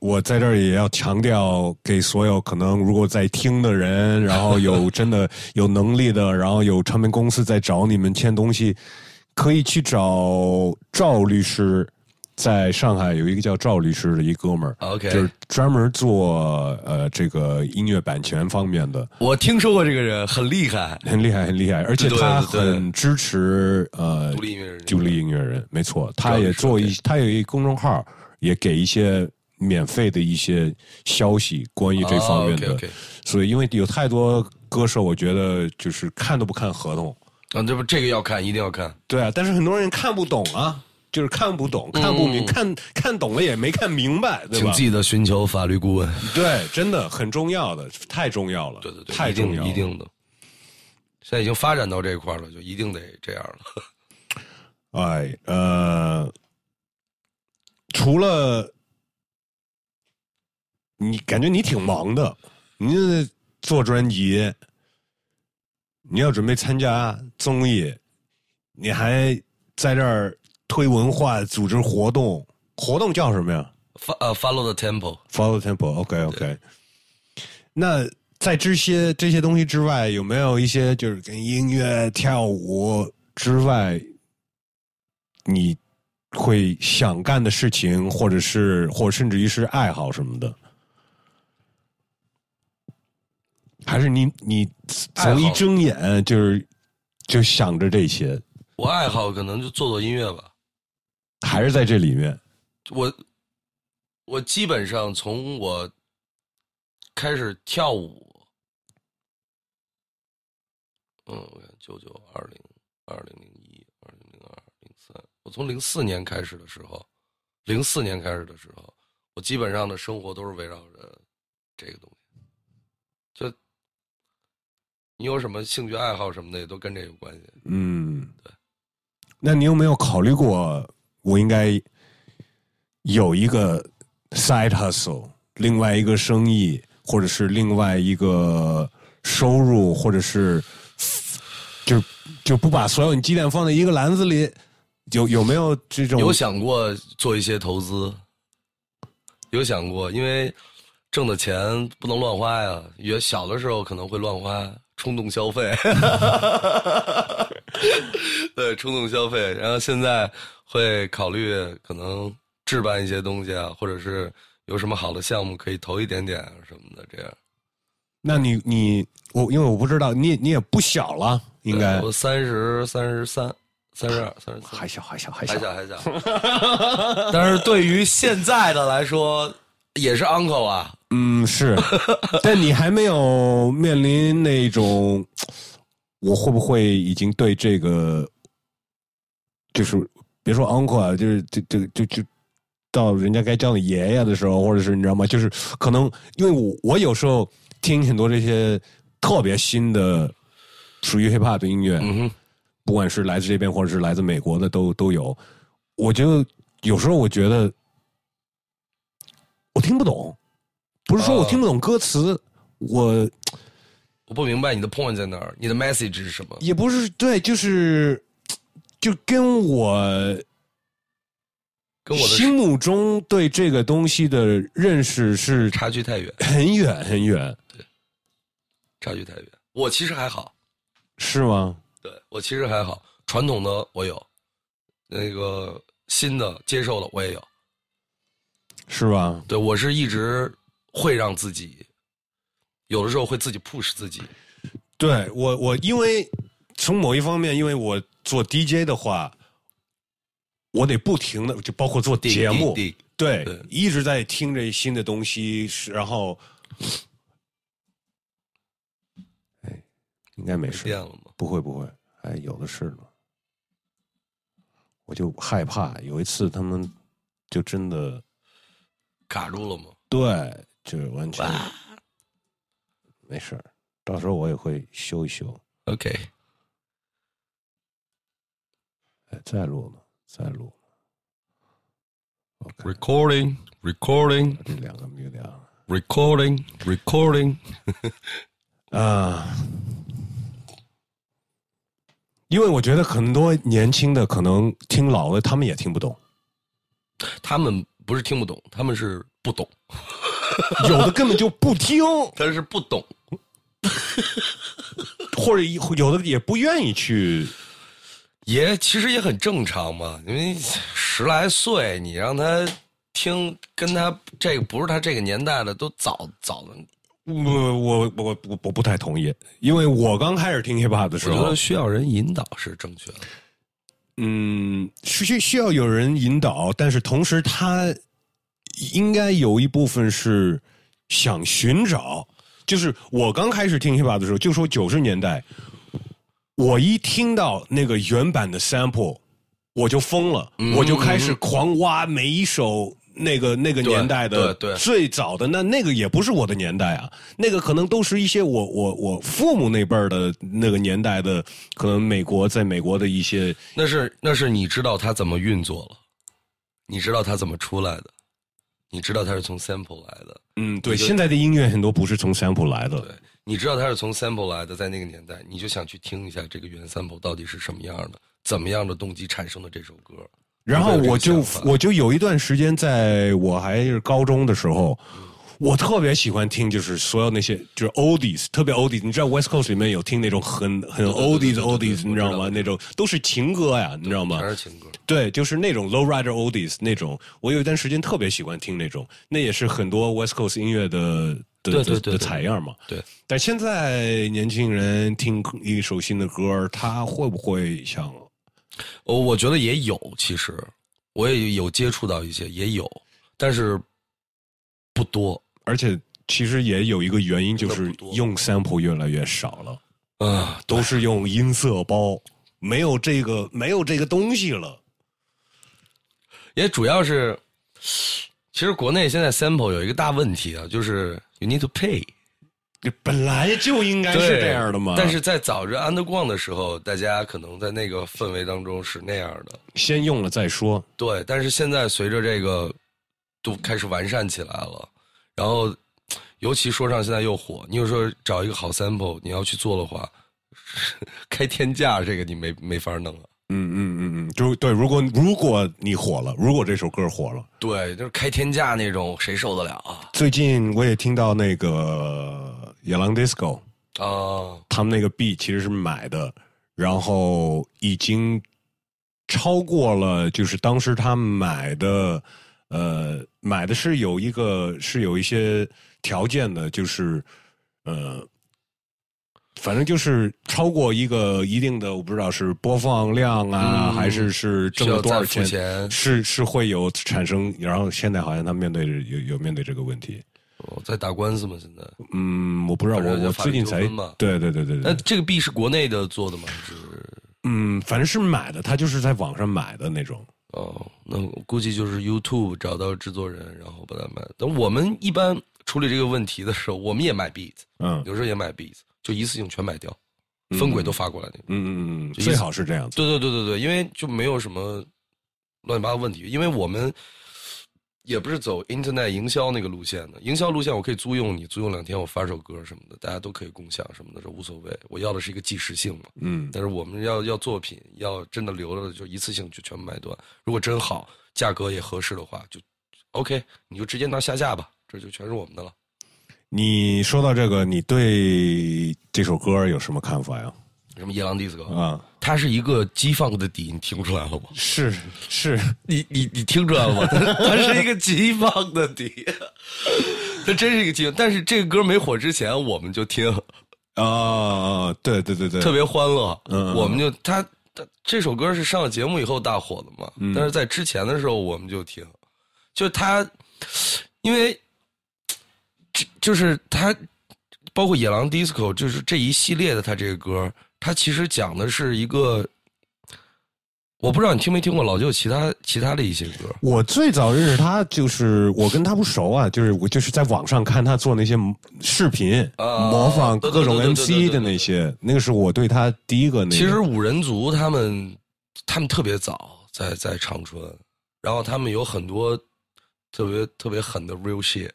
[SPEAKER 1] 我在这儿也要强调，给所有可能如果在听的人，然后有真的有能力的，然后有唱片公司在找你们签东西，可以去找赵律师。在上海有一个叫赵律师的一哥们儿
[SPEAKER 2] OK
[SPEAKER 1] 就是专门做呃这个音乐版权方面的，
[SPEAKER 2] 我听说过这个人，很厉害，
[SPEAKER 1] 很厉害，很厉害，而且他很支持呃
[SPEAKER 2] 独立音乐人。
[SPEAKER 1] 独立音乐人，没错，他也做一他有一公众号，也给一些免费的一些消息，关于这方面的。所以，因为有太多歌手，我觉得就是看都不看合同，
[SPEAKER 2] 啊，这不这个要看，一定要看。
[SPEAKER 1] 对啊，但是很多人看不懂啊，就是看不懂，看不明，
[SPEAKER 2] 嗯
[SPEAKER 1] 看看懂了也没看明白，对吧
[SPEAKER 2] 请记？得寻求法律顾问。
[SPEAKER 1] 对，真的很重要的，太重要了，
[SPEAKER 2] 对对对，
[SPEAKER 1] 太重要了，
[SPEAKER 2] 一定的。现在已经发展到这一块了，就一定得这样了。
[SPEAKER 1] 哎，呃，除了你，感觉你挺忙的，你做专辑，你要准备参加综艺，你还在这儿推文化、组织活动，活动叫什么呀？
[SPEAKER 2] 发呃，follow the
[SPEAKER 1] temple，follow Temple，OK OK。那在这些这些东西之外，有没有一些就是跟音乐、跳舞之外，你会想干的事情，或者是或甚至于是爱好什么的，还是你你从一睁眼就是就想着这些？
[SPEAKER 2] 我爱好可能就做做音乐吧，
[SPEAKER 1] 还是在这里面。
[SPEAKER 2] 我我基本上从我开始跳舞。嗯，我看九九二零二零零一二零零二零三，我从零四年开始的时候，零四年开始的时候，我基本上的生活都是围绕着这个东西。就你有什么兴趣爱好什么的，也都跟这有关系。
[SPEAKER 1] 嗯，
[SPEAKER 2] 对。
[SPEAKER 1] 那你有没有考虑过，我应该有一个 side hustle，另外一个生意，或者是另外一个收入，或者是？就就不把所有你鸡蛋放在一个篮子里，有有没有这种？
[SPEAKER 2] 有想过做一些投资？有想过，因为挣的钱不能乱花呀。也小的时候可能会乱花，冲动消费。对，冲动消费。然后现在会考虑可能置办一些东西啊，或者是有什么好的项目可以投一点点什么的，这样。
[SPEAKER 1] 那你你我因为我不知道你你也不小了，应该
[SPEAKER 2] 我三十三十三三十二三十四
[SPEAKER 1] 还小还小还
[SPEAKER 2] 小还小，但是对于现在的来说也是 uncle 啊，
[SPEAKER 1] 嗯是，但你还没有面临那种，我会不会已经对这个，就是别说 uncle 啊，就是这这就就到人家该叫你爷爷的时候，或者是你知道吗？就是可能因为我我有时候。听很多这些特别新的属于 hiphop 的音乐，不管是来自这边或者是来自美国的，都都有。我就有时候我觉得我听不懂，不是说我听不懂歌词，我
[SPEAKER 2] 我不明白你的 point 在哪儿，你的 message 是什么？
[SPEAKER 1] 也不是对，就是就跟我
[SPEAKER 2] 跟我的
[SPEAKER 1] 心目中对这个东西的认识是
[SPEAKER 2] 差距太远，
[SPEAKER 1] 很远很远。
[SPEAKER 2] 对差距太远，我其实还好，
[SPEAKER 1] 是吗？
[SPEAKER 2] 对我其实还好，传统的我有，那个新的接受的我也有，
[SPEAKER 1] 是吧？
[SPEAKER 2] 对我是一直会让自己，有的时候会自己 push 自己。
[SPEAKER 1] 对我，我因为从某一方面，因为我做 DJ 的话，我得不停的，就包括做节目，对，一直在听着新的东西，然后。应该没事，
[SPEAKER 2] 变了吗？
[SPEAKER 1] 不会不会，哎，有的是呢。我就害怕有一次他们就真的
[SPEAKER 2] 卡住了吗？
[SPEAKER 1] 对，就是完全没事儿到时候我也会修一修。
[SPEAKER 2] OK。
[SPEAKER 1] 哎，再录吗？再录。
[SPEAKER 2] Recording，recording。
[SPEAKER 1] 这两个没掉。
[SPEAKER 2] Recording，recording。
[SPEAKER 1] 啊。因为我觉得很多年轻的可能听老的，他们也听不懂。
[SPEAKER 2] 他们不是听不懂，他们是不懂。
[SPEAKER 1] 有的根本就不听，
[SPEAKER 2] 他是不懂，
[SPEAKER 1] 或者有的也不愿意去。
[SPEAKER 2] 也其实也很正常嘛，因为十来岁，你让他听，跟他这个不是他这个年代的，都早早的。
[SPEAKER 1] 我我我我我不太同意，因为我刚开始听 hiphop 的时候，
[SPEAKER 2] 需要人引导是正确的。
[SPEAKER 1] 嗯，需需要有人引导，但是同时他应该有一部分是想寻找。就是我刚开始听 hiphop 的时候，就说九十年代，我一听到那个原版的 sample，我就疯了，我就开始狂挖每一首。那个那个年代的最早的那那个也不是我的年代啊，那个可能都是一些我我我父母那辈儿的那个年代的，可能美国在美国的一些。
[SPEAKER 2] 那是那是你知道它怎么运作了，你知道它怎么出来的，你知道它是从 sample 来的。
[SPEAKER 1] 嗯，对，现在的音乐很多不是从 sample 来的。
[SPEAKER 2] 对，你知道它是从 sample 来的，在那个年代，你就想去听一下这个原 sample 到底是什么样的，怎么样的动机产生的这首歌。
[SPEAKER 1] 然后我就我就有一段时间，在我还是高中的时候，我特别喜欢听，就是所有那些就是 oldies，特别 oldies。你知道 West Coast 里面有听那种很很 oldies oldies，你知道吗？那种都是情歌呀，你知道吗？
[SPEAKER 2] 全是情歌。
[SPEAKER 1] 对，就是那种 low rider oldies 那种。我有一段时间特别喜欢听那种，那也是很多 West Coast 音乐的的的的采样嘛。
[SPEAKER 2] 对。
[SPEAKER 1] 但现在年轻人听一首新的歌，他会不会像？
[SPEAKER 2] 我我觉得也有，其实我也有接触到一些，也有，但是不多。
[SPEAKER 1] 而且其实也有一个原因，就是用 sample 越来越少了，
[SPEAKER 2] 啊，
[SPEAKER 1] 都是用音色包，没有这个没有这个东西了。
[SPEAKER 2] 也主要是，其实国内现在 sample 有一个大问题啊，就是 you need to pay。
[SPEAKER 1] 本来就应该是这样的嘛。
[SPEAKER 2] 但是在早着安德逛的时候，大家可能在那个氛围当中是那样的，
[SPEAKER 1] 先用了再说。
[SPEAKER 2] 对，但是现在随着这个都开始完善起来了。然后，尤其说唱现在又火，你有时候找一个好 sample，你要去做的话，开天价，这个你没没法弄了。
[SPEAKER 1] 嗯嗯嗯嗯，就对，如果如果你火了，如果这首歌火了，
[SPEAKER 2] 对，就是开天价那种，谁受得了啊？
[SPEAKER 1] 最近我也听到那个野狼 disco
[SPEAKER 2] 啊，
[SPEAKER 1] 他们那个币其实是买的，然后已经超过了，就是当时他买的。呃，买的是有一个是有一些条件的，就是呃，反正就是超过一个一定的，我不知道是播放量啊，还是是挣了多少钱，是是会有产生。然后现在好像他面对有有面对这个问题，
[SPEAKER 2] 哦，在打官司吗？现在？
[SPEAKER 1] 嗯，我不知道，我我最近才对对对对对。
[SPEAKER 2] 那这个币是国内的做的吗？是？
[SPEAKER 1] 嗯，反正是买的，他就是在网上买的那种。
[SPEAKER 2] 哦，那估计就是 YouTube 找到制作人，然后把它卖。等我们一般处理这个问题的时候，我们也买 beats，
[SPEAKER 1] 嗯，
[SPEAKER 2] 有时候也买 beats，就一次性全买掉，分轨都发过来那
[SPEAKER 1] 种。嗯嗯嗯，最好是这样子。
[SPEAKER 2] 对对对对对，因为就没有什么乱七八糟问题，因为我们。也不是走 Internet 营销那个路线的，营销路线我可以租用你，租用两天我发首歌什么的，大家都可以共享什么的，这无所谓。我要的是一个即时性嘛，
[SPEAKER 1] 嗯。
[SPEAKER 2] 但是我们要要作品，要真的留了就一次性就全部卖断。如果真好，价格也合适的话，就 OK，你就直接拿下架吧，这就全是我们的了。
[SPEAKER 1] 你说到这个，你对这首歌有什么看法呀？
[SPEAKER 2] 什么夜郎弟子
[SPEAKER 1] 啊？
[SPEAKER 2] 它是一个激放的底，你听出来了吗？
[SPEAKER 1] 是是，
[SPEAKER 2] 你你你听出来了吗？它是一个激放的底，它真是一个激。但是这个歌没火之前，我们就听
[SPEAKER 1] 啊，对对对对，
[SPEAKER 2] 特别欢乐。嗯，我们就他他这首歌是上了节目以后大火的嘛？但是在之前的时候我们就听，就他，因为这就是他，包括野狼 disco，就是这一系列的他这个歌。他其实讲的是一个，我不知道你听没听过老舅其他其他的一些歌。
[SPEAKER 1] 我最早认识他就是我跟他不熟啊，就是我就是在网上看他做那些视频，模仿各种 MC 的那些，那个是我对他第一个。那个
[SPEAKER 2] 其实五人族他们他们特别早在在长春，然后他们有很多特别特别狠的 real shit，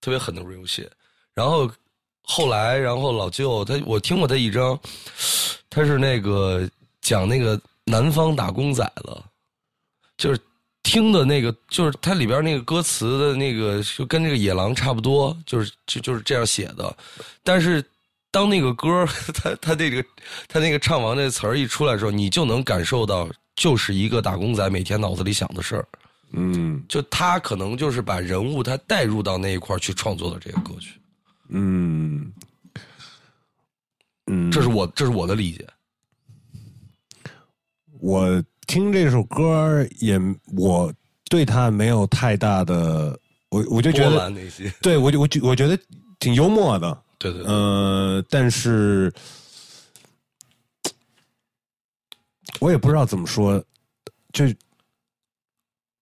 [SPEAKER 2] 特别狠的 real shit，然后。后来，然后老舅他，我听过他一张，他是那个讲那个南方打工仔了，就是听的那个，就是他里边那个歌词的那个，就跟这个野狼差不多，就是就就是这样写的。但是当那个歌 他他那个他那个唱完那词儿一出来的时候，你就能感受到，就是一个打工仔每天脑子里想的事儿。
[SPEAKER 1] 嗯，
[SPEAKER 2] 就他可能就是把人物他带入到那一块去创作的这个歌曲。
[SPEAKER 1] 嗯，嗯，
[SPEAKER 2] 这是我这是我的理解。
[SPEAKER 1] 我听这首歌也，我对他没有太大的，我我就觉得，对我就我我觉得挺幽默的，
[SPEAKER 2] 对对，
[SPEAKER 1] 呃，但是我也不知道怎么说，就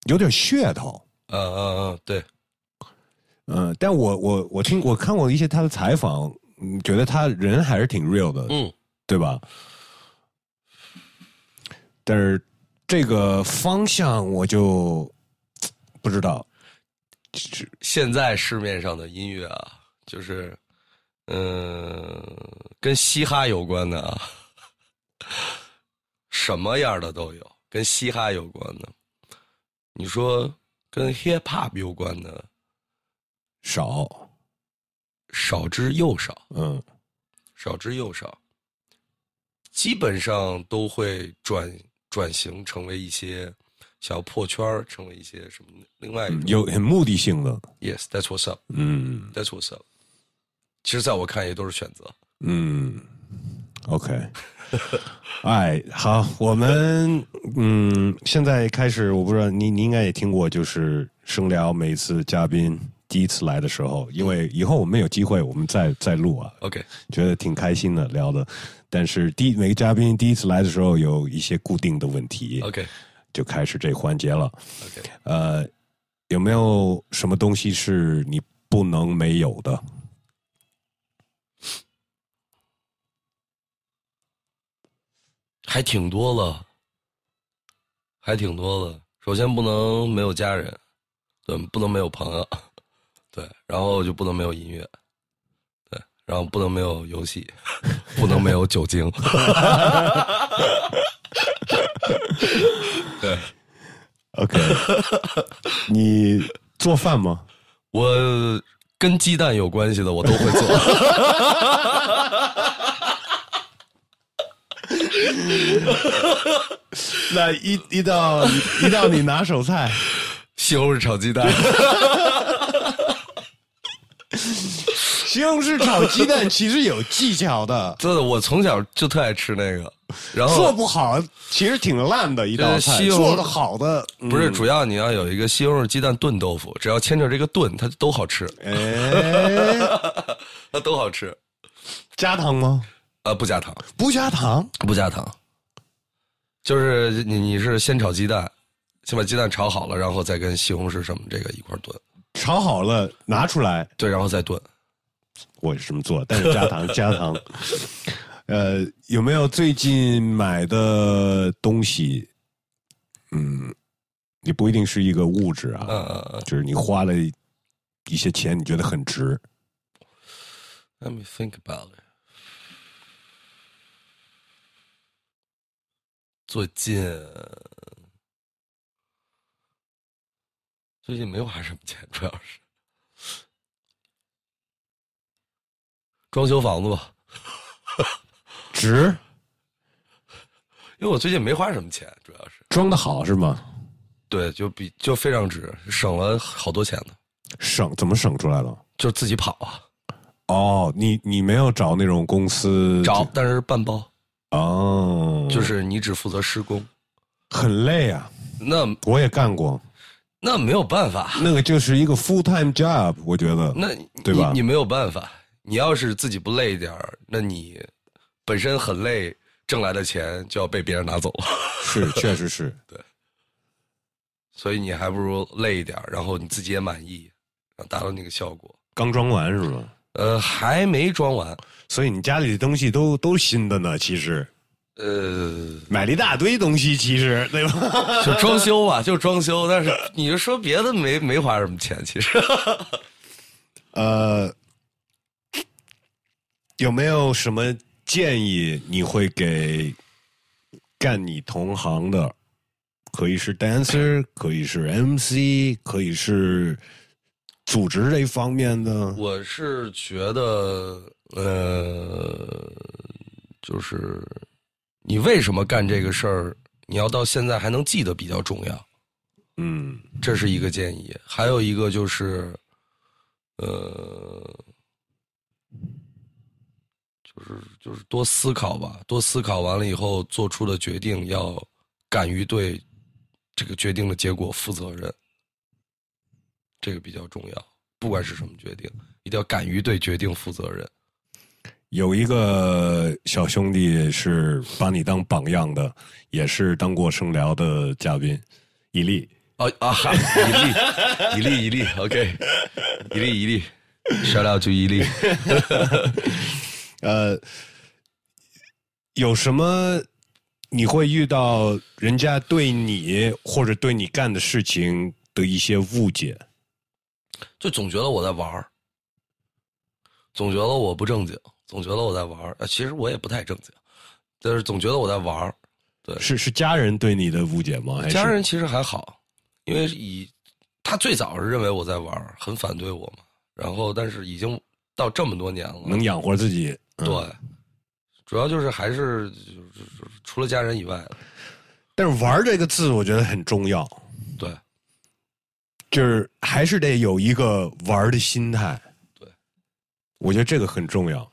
[SPEAKER 1] 有点噱头，
[SPEAKER 2] 嗯嗯嗯，对。
[SPEAKER 1] 嗯，但我我我听我看过一些他的采访，觉得他人还是挺 real 的，
[SPEAKER 2] 嗯，
[SPEAKER 1] 对吧？但是这个方向我就不知道。
[SPEAKER 2] 现在市面上的音乐啊，就是嗯，跟嘻哈有关的啊，什么样的都有，跟嘻哈有关的，你说跟 hip hop 有关的。
[SPEAKER 1] 少，
[SPEAKER 2] 少之又少，
[SPEAKER 1] 嗯
[SPEAKER 2] 少之又少，基本上都会转转型成为一些想要破圈儿，成为一些什么另外一种。
[SPEAKER 1] 有很目的性的
[SPEAKER 2] ，Yes, that's what's up.
[SPEAKER 1] 嗯
[SPEAKER 2] That's what's up. 其实，在我看也都是选择。
[SPEAKER 1] 嗯，OK，哎，好，我们嗯，现在开始，我不知道你你应该也听过，就是声聊每次嘉宾第一次来的时候，因为以后我们有机会，我们再再录啊
[SPEAKER 2] ，OK，
[SPEAKER 1] 觉得挺开心的聊的。但是第每个嘉宾第一次来的时候，有一些固定的问题
[SPEAKER 2] OK，
[SPEAKER 1] 就开始这环节了。
[SPEAKER 2] OK，
[SPEAKER 1] 呃，有没有什么东西是你不能没有的？
[SPEAKER 2] 还挺多了，还挺多的。首先不能没有家人，对，不能没有朋友，对，然后就不能没有音乐，对，然后不能没有游戏，不能没有酒精，对
[SPEAKER 1] OK，你做饭吗？
[SPEAKER 2] 我跟鸡蛋有关系的我都会做。
[SPEAKER 1] 那一一道一道你拿手菜，
[SPEAKER 2] 西红柿炒鸡蛋，
[SPEAKER 1] 西红柿炒鸡蛋 其实有技巧的，
[SPEAKER 2] 真的，我从小就特爱吃那个。然后
[SPEAKER 1] 做不好其实挺烂的一道菜，做的好的
[SPEAKER 2] 不是，主要你要有一个西红柿鸡蛋炖豆腐，只要牵着这个炖，它都好吃，
[SPEAKER 1] 哎，
[SPEAKER 2] 它都好吃。
[SPEAKER 1] 加糖吗？
[SPEAKER 2] 呃，不加糖，
[SPEAKER 1] 不加糖，
[SPEAKER 2] 不加糖，就是你你是先炒鸡蛋，先把鸡蛋炒好了，然后再跟西红柿什么这个一块炖，
[SPEAKER 1] 炒好了拿出来，
[SPEAKER 2] 对，然后再炖。
[SPEAKER 1] 我也是这么做，但是加糖 加糖。呃，有没有最近买的东西？嗯，你不一定是一个物质啊，就是你花了一些钱，你觉得很值。
[SPEAKER 2] ，Let me think about it。最近最近没花什么钱，主要是装修房子吧。
[SPEAKER 1] 值，
[SPEAKER 2] 因为我最近没花什么钱，主要是
[SPEAKER 1] 装的好是吗？
[SPEAKER 2] 对，就比就非常值，省了好多钱呢。
[SPEAKER 1] 省怎么省出来了？
[SPEAKER 2] 就自己跑啊，
[SPEAKER 1] 哦，你你没有找那种公司
[SPEAKER 2] 找，但是半包，
[SPEAKER 1] 哦，
[SPEAKER 2] 就是你只负责施工，
[SPEAKER 1] 很累啊。
[SPEAKER 2] 那
[SPEAKER 1] 我也干过，
[SPEAKER 2] 那没有办法，
[SPEAKER 1] 那个就是一个 full time job，我觉得。
[SPEAKER 2] 那
[SPEAKER 1] 对吧
[SPEAKER 2] 你你没有办法，你要是自己不累一点儿，那你本身很累，挣来的钱就要被别人拿走了，
[SPEAKER 1] 是，确实是对。
[SPEAKER 2] 所以你还不如累一点儿，然后你自己也满意，然后达到那个效果。
[SPEAKER 1] 刚装完是吧？
[SPEAKER 2] 呃，还没装完，
[SPEAKER 1] 所以你家里的东西都都新的呢，其实
[SPEAKER 2] 呃，
[SPEAKER 1] 买了一大堆东西，其实对吧？
[SPEAKER 2] 就装修吧，就装修。但是你就说别的没没花什么钱，其实。
[SPEAKER 1] 呃，有没有什么建议你会给干你同行的？可以是 dancer，可以是 MC，可以是组织这方面的。
[SPEAKER 2] 我是觉得，呃，就是你为什么干这个事儿，你要到现在还能记得比较重要，
[SPEAKER 1] 嗯
[SPEAKER 2] 这是一个建议。还有一个就是，呃，就是就是多思考吧，多思考完了以后做出的决定要敢于对这个决定的结果负责任，这个比较重要。不管是什么决定，一定要敢于对决定负责任。
[SPEAKER 1] 有一个小兄弟是把你当榜样的，也是当过声聊的嘉宾，伊利。
[SPEAKER 2] 哦啊，哈一粒，一粒，一粒，OK，伊利，伊利，shout out to 伊利。
[SPEAKER 1] 呃，有什么你会遇到人家对你或者对你干的事情的一些误解？
[SPEAKER 2] 就总觉得我在玩儿，总觉得我不正经，总觉得我在玩儿。呃其实我也不太正经，但是总觉得我在玩儿。
[SPEAKER 1] 是是家人对你的误解吗？还是
[SPEAKER 2] 家人其实还好，因为以他最早是认为我在玩儿，很反对我嘛。然后但是已经到这么多年了，
[SPEAKER 1] 能养活自己。嗯
[SPEAKER 2] 对，主要就是还是就是除了家人以外，
[SPEAKER 1] 但是“玩”这个字，我觉得很重要，
[SPEAKER 2] 对
[SPEAKER 1] 就是还是得有一个玩的心态。
[SPEAKER 2] 对，
[SPEAKER 1] 我觉得这个很重要。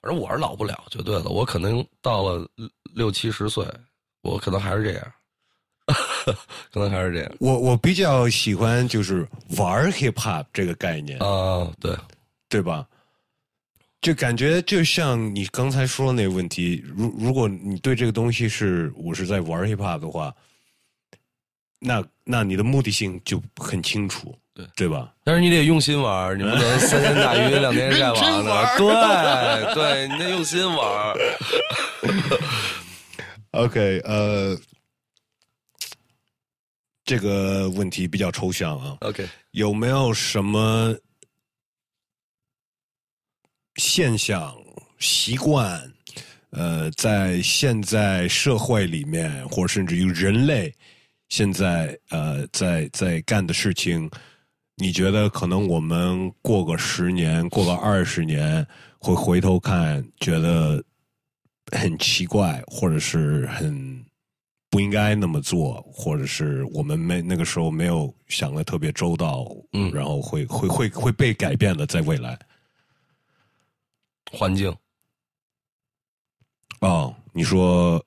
[SPEAKER 2] 反正我是老不了，就对了，我可能到了六六七十岁，我可能还是这样，可能还是这样
[SPEAKER 1] 我我比较喜欢就是玩 hip hop 这个概念，
[SPEAKER 2] 啊、对，
[SPEAKER 1] 对吧？就感觉就像你刚才说的那个问题，如如果你对这个东西是我是在玩 hip hop 的话，那那你的目的性就很清楚，
[SPEAKER 2] 对
[SPEAKER 1] 对吧？
[SPEAKER 2] 但是你得用心玩，你不能三天打鱼两天晒网的。对对，你得用心玩。
[SPEAKER 1] OK，呃，这个问题比较抽象啊
[SPEAKER 2] ，OK，
[SPEAKER 1] 有没有什么现象、习惯，呃，在现在社会里面，或者甚至于人类现在呃在在干的事情，你觉得可能我们过个十年、过个二十年，会回头看，觉得很奇怪，或者是很不应该那么做，或者是我们没那个时候没有想的特别周到，
[SPEAKER 2] 嗯
[SPEAKER 1] 然后会会会会被改变的，在未来。
[SPEAKER 2] 环境，
[SPEAKER 1] 哦，你说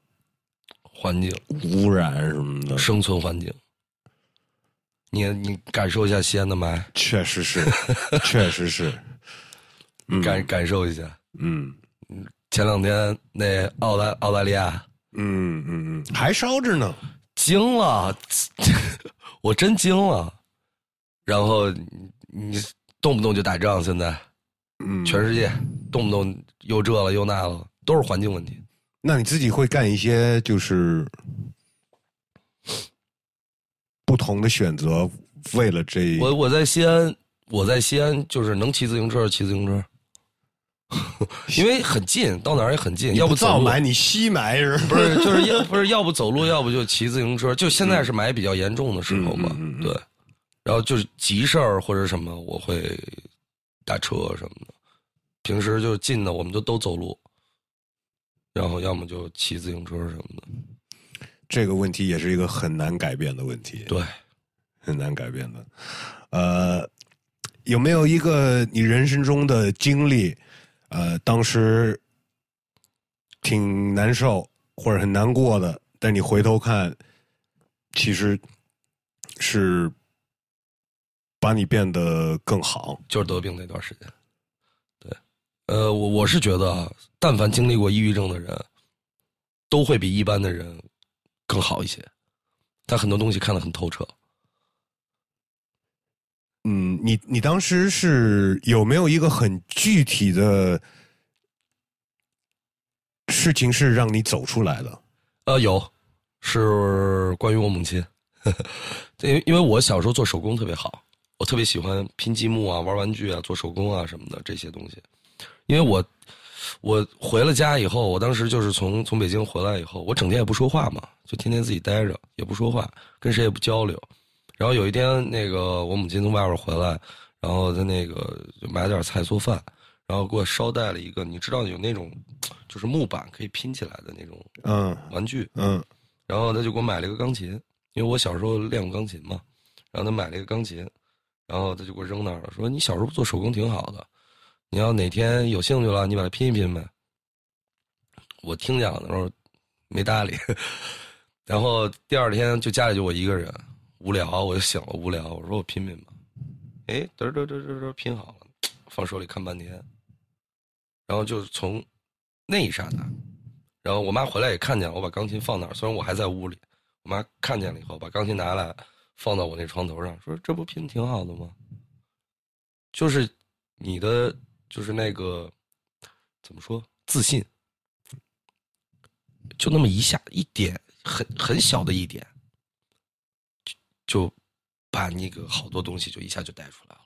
[SPEAKER 2] 环境，
[SPEAKER 1] 污染什么的，
[SPEAKER 2] 生存环境。你你感受一下西安的霾，
[SPEAKER 1] 确实是，确实是，嗯
[SPEAKER 2] 感感受一下。
[SPEAKER 1] 嗯
[SPEAKER 2] 前两天那澳大澳大利亚
[SPEAKER 1] 嗯嗯嗯，还烧着呢。
[SPEAKER 2] 惊了，我真惊了。然后你你动不动就打仗，现在
[SPEAKER 1] 嗯，
[SPEAKER 2] 全世界动不动又这了又那了，都是环境问题。
[SPEAKER 1] 那你自己会干一些就是不同的选择，为了这
[SPEAKER 2] 我我在西安，我在西安就是能骑自行车就骑自行车，因为很近，到哪儿也很近。要不走路
[SPEAKER 1] 造买，你西买是
[SPEAKER 2] 不是就是要 不是要不走路，要不就骑自行车。就现在是霾比较严重的时候嘛，对。然后就是急事儿或者什么，我会打车什么的。平时就是近的，我们就都走路，然后要么就骑自行车什么的。
[SPEAKER 1] 这个问题也是一个很难改变的问题，
[SPEAKER 2] 对，
[SPEAKER 1] 很难改变的。呃，有没有一个你人生中的经历，呃，当时挺难受或者很难过的，但你回头看，其实是把你变得更好。
[SPEAKER 2] 就是得病那段时间。对，呃，我我是觉得啊，但凡经历过抑郁症的人，都会比一般的人更好一些。他很多东西看得很透彻。
[SPEAKER 1] 嗯，你你当时是有没有一个很具体的事情是让你走出来的？
[SPEAKER 2] 呃，有，是关于我母亲。因为因为我小时候做手工特别好，我特别喜欢拼积木啊、玩玩具啊、做手工啊什么的这些东西。因为我我回了家以后，我当时就是从从北京回来以后，我整天也不说话嘛，就天天自己待着，也不说话，跟谁也不交流。然后有一天，那个我母亲从外边回来，然后她那个就买点菜做饭，然后给我捎带了一个，你知道有那种就是木板可以拼起来的那种
[SPEAKER 1] 嗯
[SPEAKER 2] 玩具，
[SPEAKER 1] 嗯
[SPEAKER 2] 然后他就给我买了一个钢琴，因为我小时候练过钢琴嘛，然后他买了一个钢琴，然后他就给我扔那儿了，说你小时候做手工挺好的，你要哪天有兴趣了，你把它拼一拼呗。我听讲的时候没搭理。然后第二天就家里就我一个人，无聊，我就醒了，无聊，我说我拼拼吧。哎，嘚嘚嘚嘚嘚拼好了，放手里看半天，然后就从那一刹那，然后我妈回来也看见了，我把钢琴放那儿，虽然我还在屋里，我妈看见了以后，把钢琴拿来放到我那床头上，说：“这不拼挺好的吗？”就是你的，就是那个怎么说，自信，就那么一下一点，很很小的一点，就就把那个好多东西就一下就带出来了，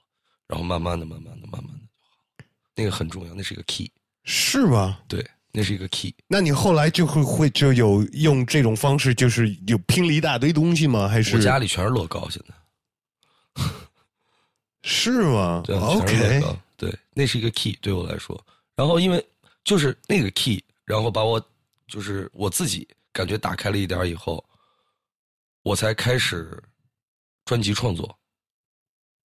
[SPEAKER 2] 然后慢慢的、慢慢的、慢慢的就好了。那个很重要，那是一个 key，
[SPEAKER 1] 是吗？
[SPEAKER 2] 对，那是一个 key。
[SPEAKER 1] 那你后来就会会就有用这种方式，就是有拼了一大堆东西吗？还是
[SPEAKER 2] 我家里全是乐高，现在
[SPEAKER 1] 是吗
[SPEAKER 2] 对，全是
[SPEAKER 1] ？OK，
[SPEAKER 2] 那个，对，那是一个 key 对我来说。然后因为就是那个 key，然后把我就是我自己感觉打开了一点以后，我才开始专辑创作。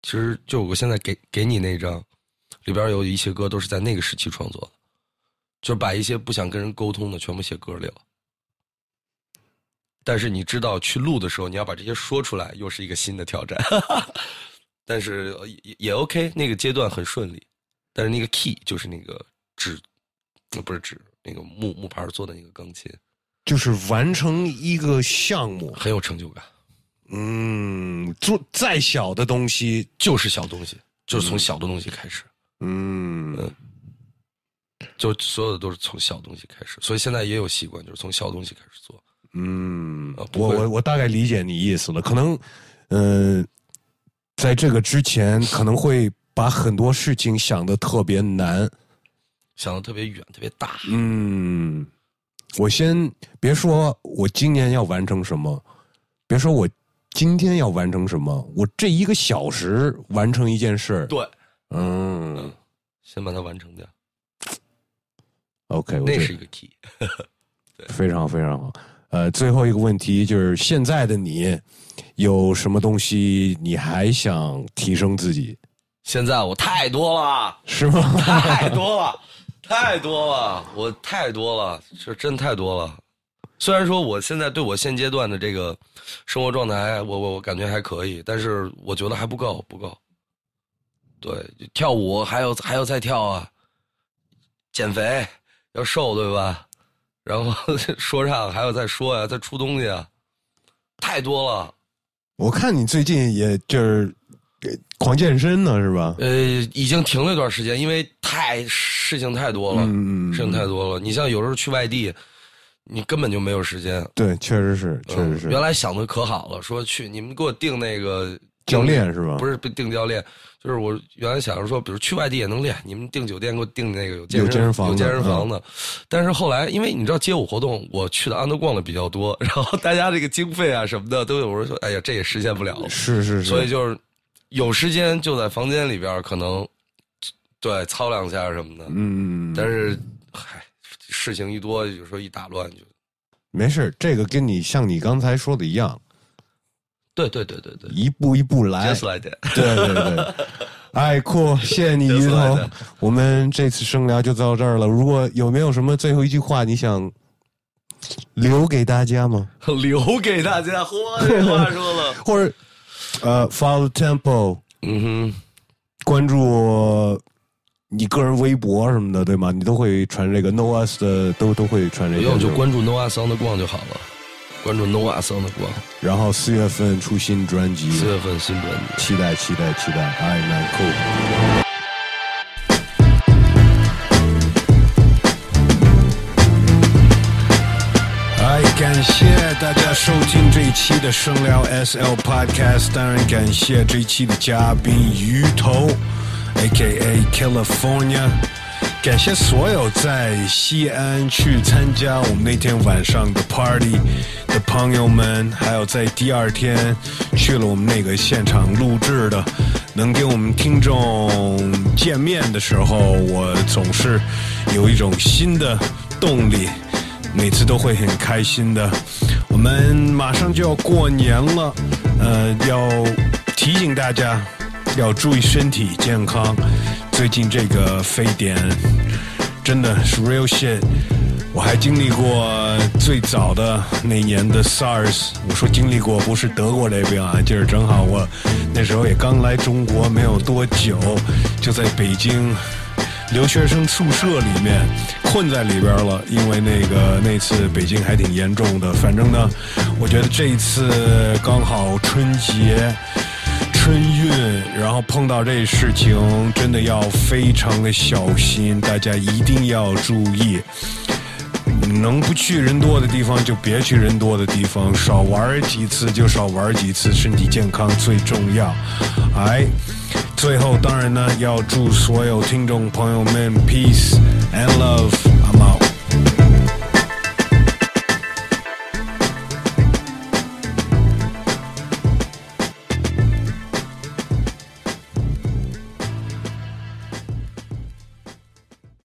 [SPEAKER 2] 其实就我现在给给你那张，里边有一些歌都是在那个时期创作的，就是把一些不想跟人沟通的全部写歌里了。但是你知道，去录的时候你要把这些说出来，又是一个新的挑战。但是呃也也 OK，那个阶段很顺利。但是那个 key 就是那个纸，呃不是纸，那个木木牌做的那个钢琴，
[SPEAKER 1] 就是完成一个项目，
[SPEAKER 2] 很有成就感。
[SPEAKER 1] 嗯，做再小的东西，
[SPEAKER 2] 就是小东西，就是从小的东西开始，
[SPEAKER 1] 嗯，
[SPEAKER 2] 就所有的都是从小东西开始。所以现在也有习惯，就是从小东西开始做。
[SPEAKER 1] 嗯我我我大概理解你意思了。可能，嗯、在这个之前，可能会把很多事情想的特别难。
[SPEAKER 2] 想的特别远，特别大。
[SPEAKER 1] 嗯，我先别说我今年要完成什么，别说我今天要完成什么，我这一个小时完成一件事儿。
[SPEAKER 2] 对，
[SPEAKER 1] 嗯
[SPEAKER 2] 先把它完成掉
[SPEAKER 1] ，，OK，
[SPEAKER 2] 那是一个 key。
[SPEAKER 1] 非常非常好。呃，最后一个问题就是，现在的你有什么东西你还想提升自己？
[SPEAKER 2] 现在我太多了，
[SPEAKER 1] 是吗？
[SPEAKER 2] 太多了，太多了，我太多了，是真太多了。虽然说我现在对我现阶段的这个生活状态，我我我感觉还可以，但是我觉得还不够，不够。对，跳舞还要还要再跳啊，减肥要瘦，对吧？然后 说唱还要再说呀、再出东西啊，太多了。
[SPEAKER 1] 我看你最近也就是呃狂健身呢，是吧？
[SPEAKER 2] 呃，已经停了一段时间，因为太事情太多了，事情太多了。你像有时候去外地，你根本就没有时间。
[SPEAKER 1] 对，确实是，确实
[SPEAKER 2] 嗯
[SPEAKER 1] 是。
[SPEAKER 2] 原来想的可好了，说去你们给我订那个
[SPEAKER 1] 教练是吧
[SPEAKER 2] 不是不订教练，就是我原来想着说，比如去外地也能练，你们订酒店给我订那个有健身
[SPEAKER 1] 有健身房的嗯
[SPEAKER 2] 有健身房的。但是后来，因为你知道街舞活动，我去的安德逛的比较多，然后大家这个经费啊什么的都有人说，哎呀，这也实现不了了。
[SPEAKER 1] 是是是，
[SPEAKER 2] 所以就是有时间就在房间里边可能对操两下什么的，
[SPEAKER 1] 嗯，
[SPEAKER 2] 但是嗨，事情一多，有时候一打乱就。
[SPEAKER 1] 没事，这个跟你像你刚才说的一样，
[SPEAKER 2] 对对对对对
[SPEAKER 1] 一步一步来。
[SPEAKER 2] ，just like that。
[SPEAKER 1] 对对对，哎，酷，谢谢你，
[SPEAKER 2] 就是
[SPEAKER 1] 鱼头。我们这次生聊就到这儿了。如果有没有什么最后一句话你想留给大家吗？
[SPEAKER 2] 留给大家，嚯，这话说了，
[SPEAKER 1] 或者呃，follow tempo，
[SPEAKER 2] 嗯哼
[SPEAKER 1] 关注你个人微博什么的，对吗？你都会传这个 No Us 的，都都会传，这个。
[SPEAKER 2] 不用就关注 Noah Song 的光就好了，关注 Noah Song 的光，
[SPEAKER 1] 然后四月份出新专辑，
[SPEAKER 2] 四月份新专辑。
[SPEAKER 1] 期待期待期待。哎，蛮酷。哎，感谢大家收听这一期的声聊 SL Podcast，当然感谢这一期的嘉宾鱼头，A.K.A. California。感谢所有在西安去参加我们那天晚上的 party 的朋友们，还有在第二天去了我们那个现场录制的，能跟我们听众见面的时候，我总是有一种新的动力。每次都会很开心的。我们马上就要过年了，呃，要提醒大家要注意身体健康。最近这个非典真的是 real shit。我还经历过最早的那年的 SARS，我说经历过不是得过这病啊，就是正好我那时候也刚来中国没有多久，就在北京留学生宿舍里面困在里边了，因为那个那次北京还挺严重的。反正呢，我觉得这一次刚好春节。春运，然后碰到这事情，真的要非常的小心，大家一定要注意。能不去人多的地方就别去人多的地方，少玩几次就少玩几次，身体健康最重要。哎，最后当然呢，要祝所有听众朋友们 peace and love。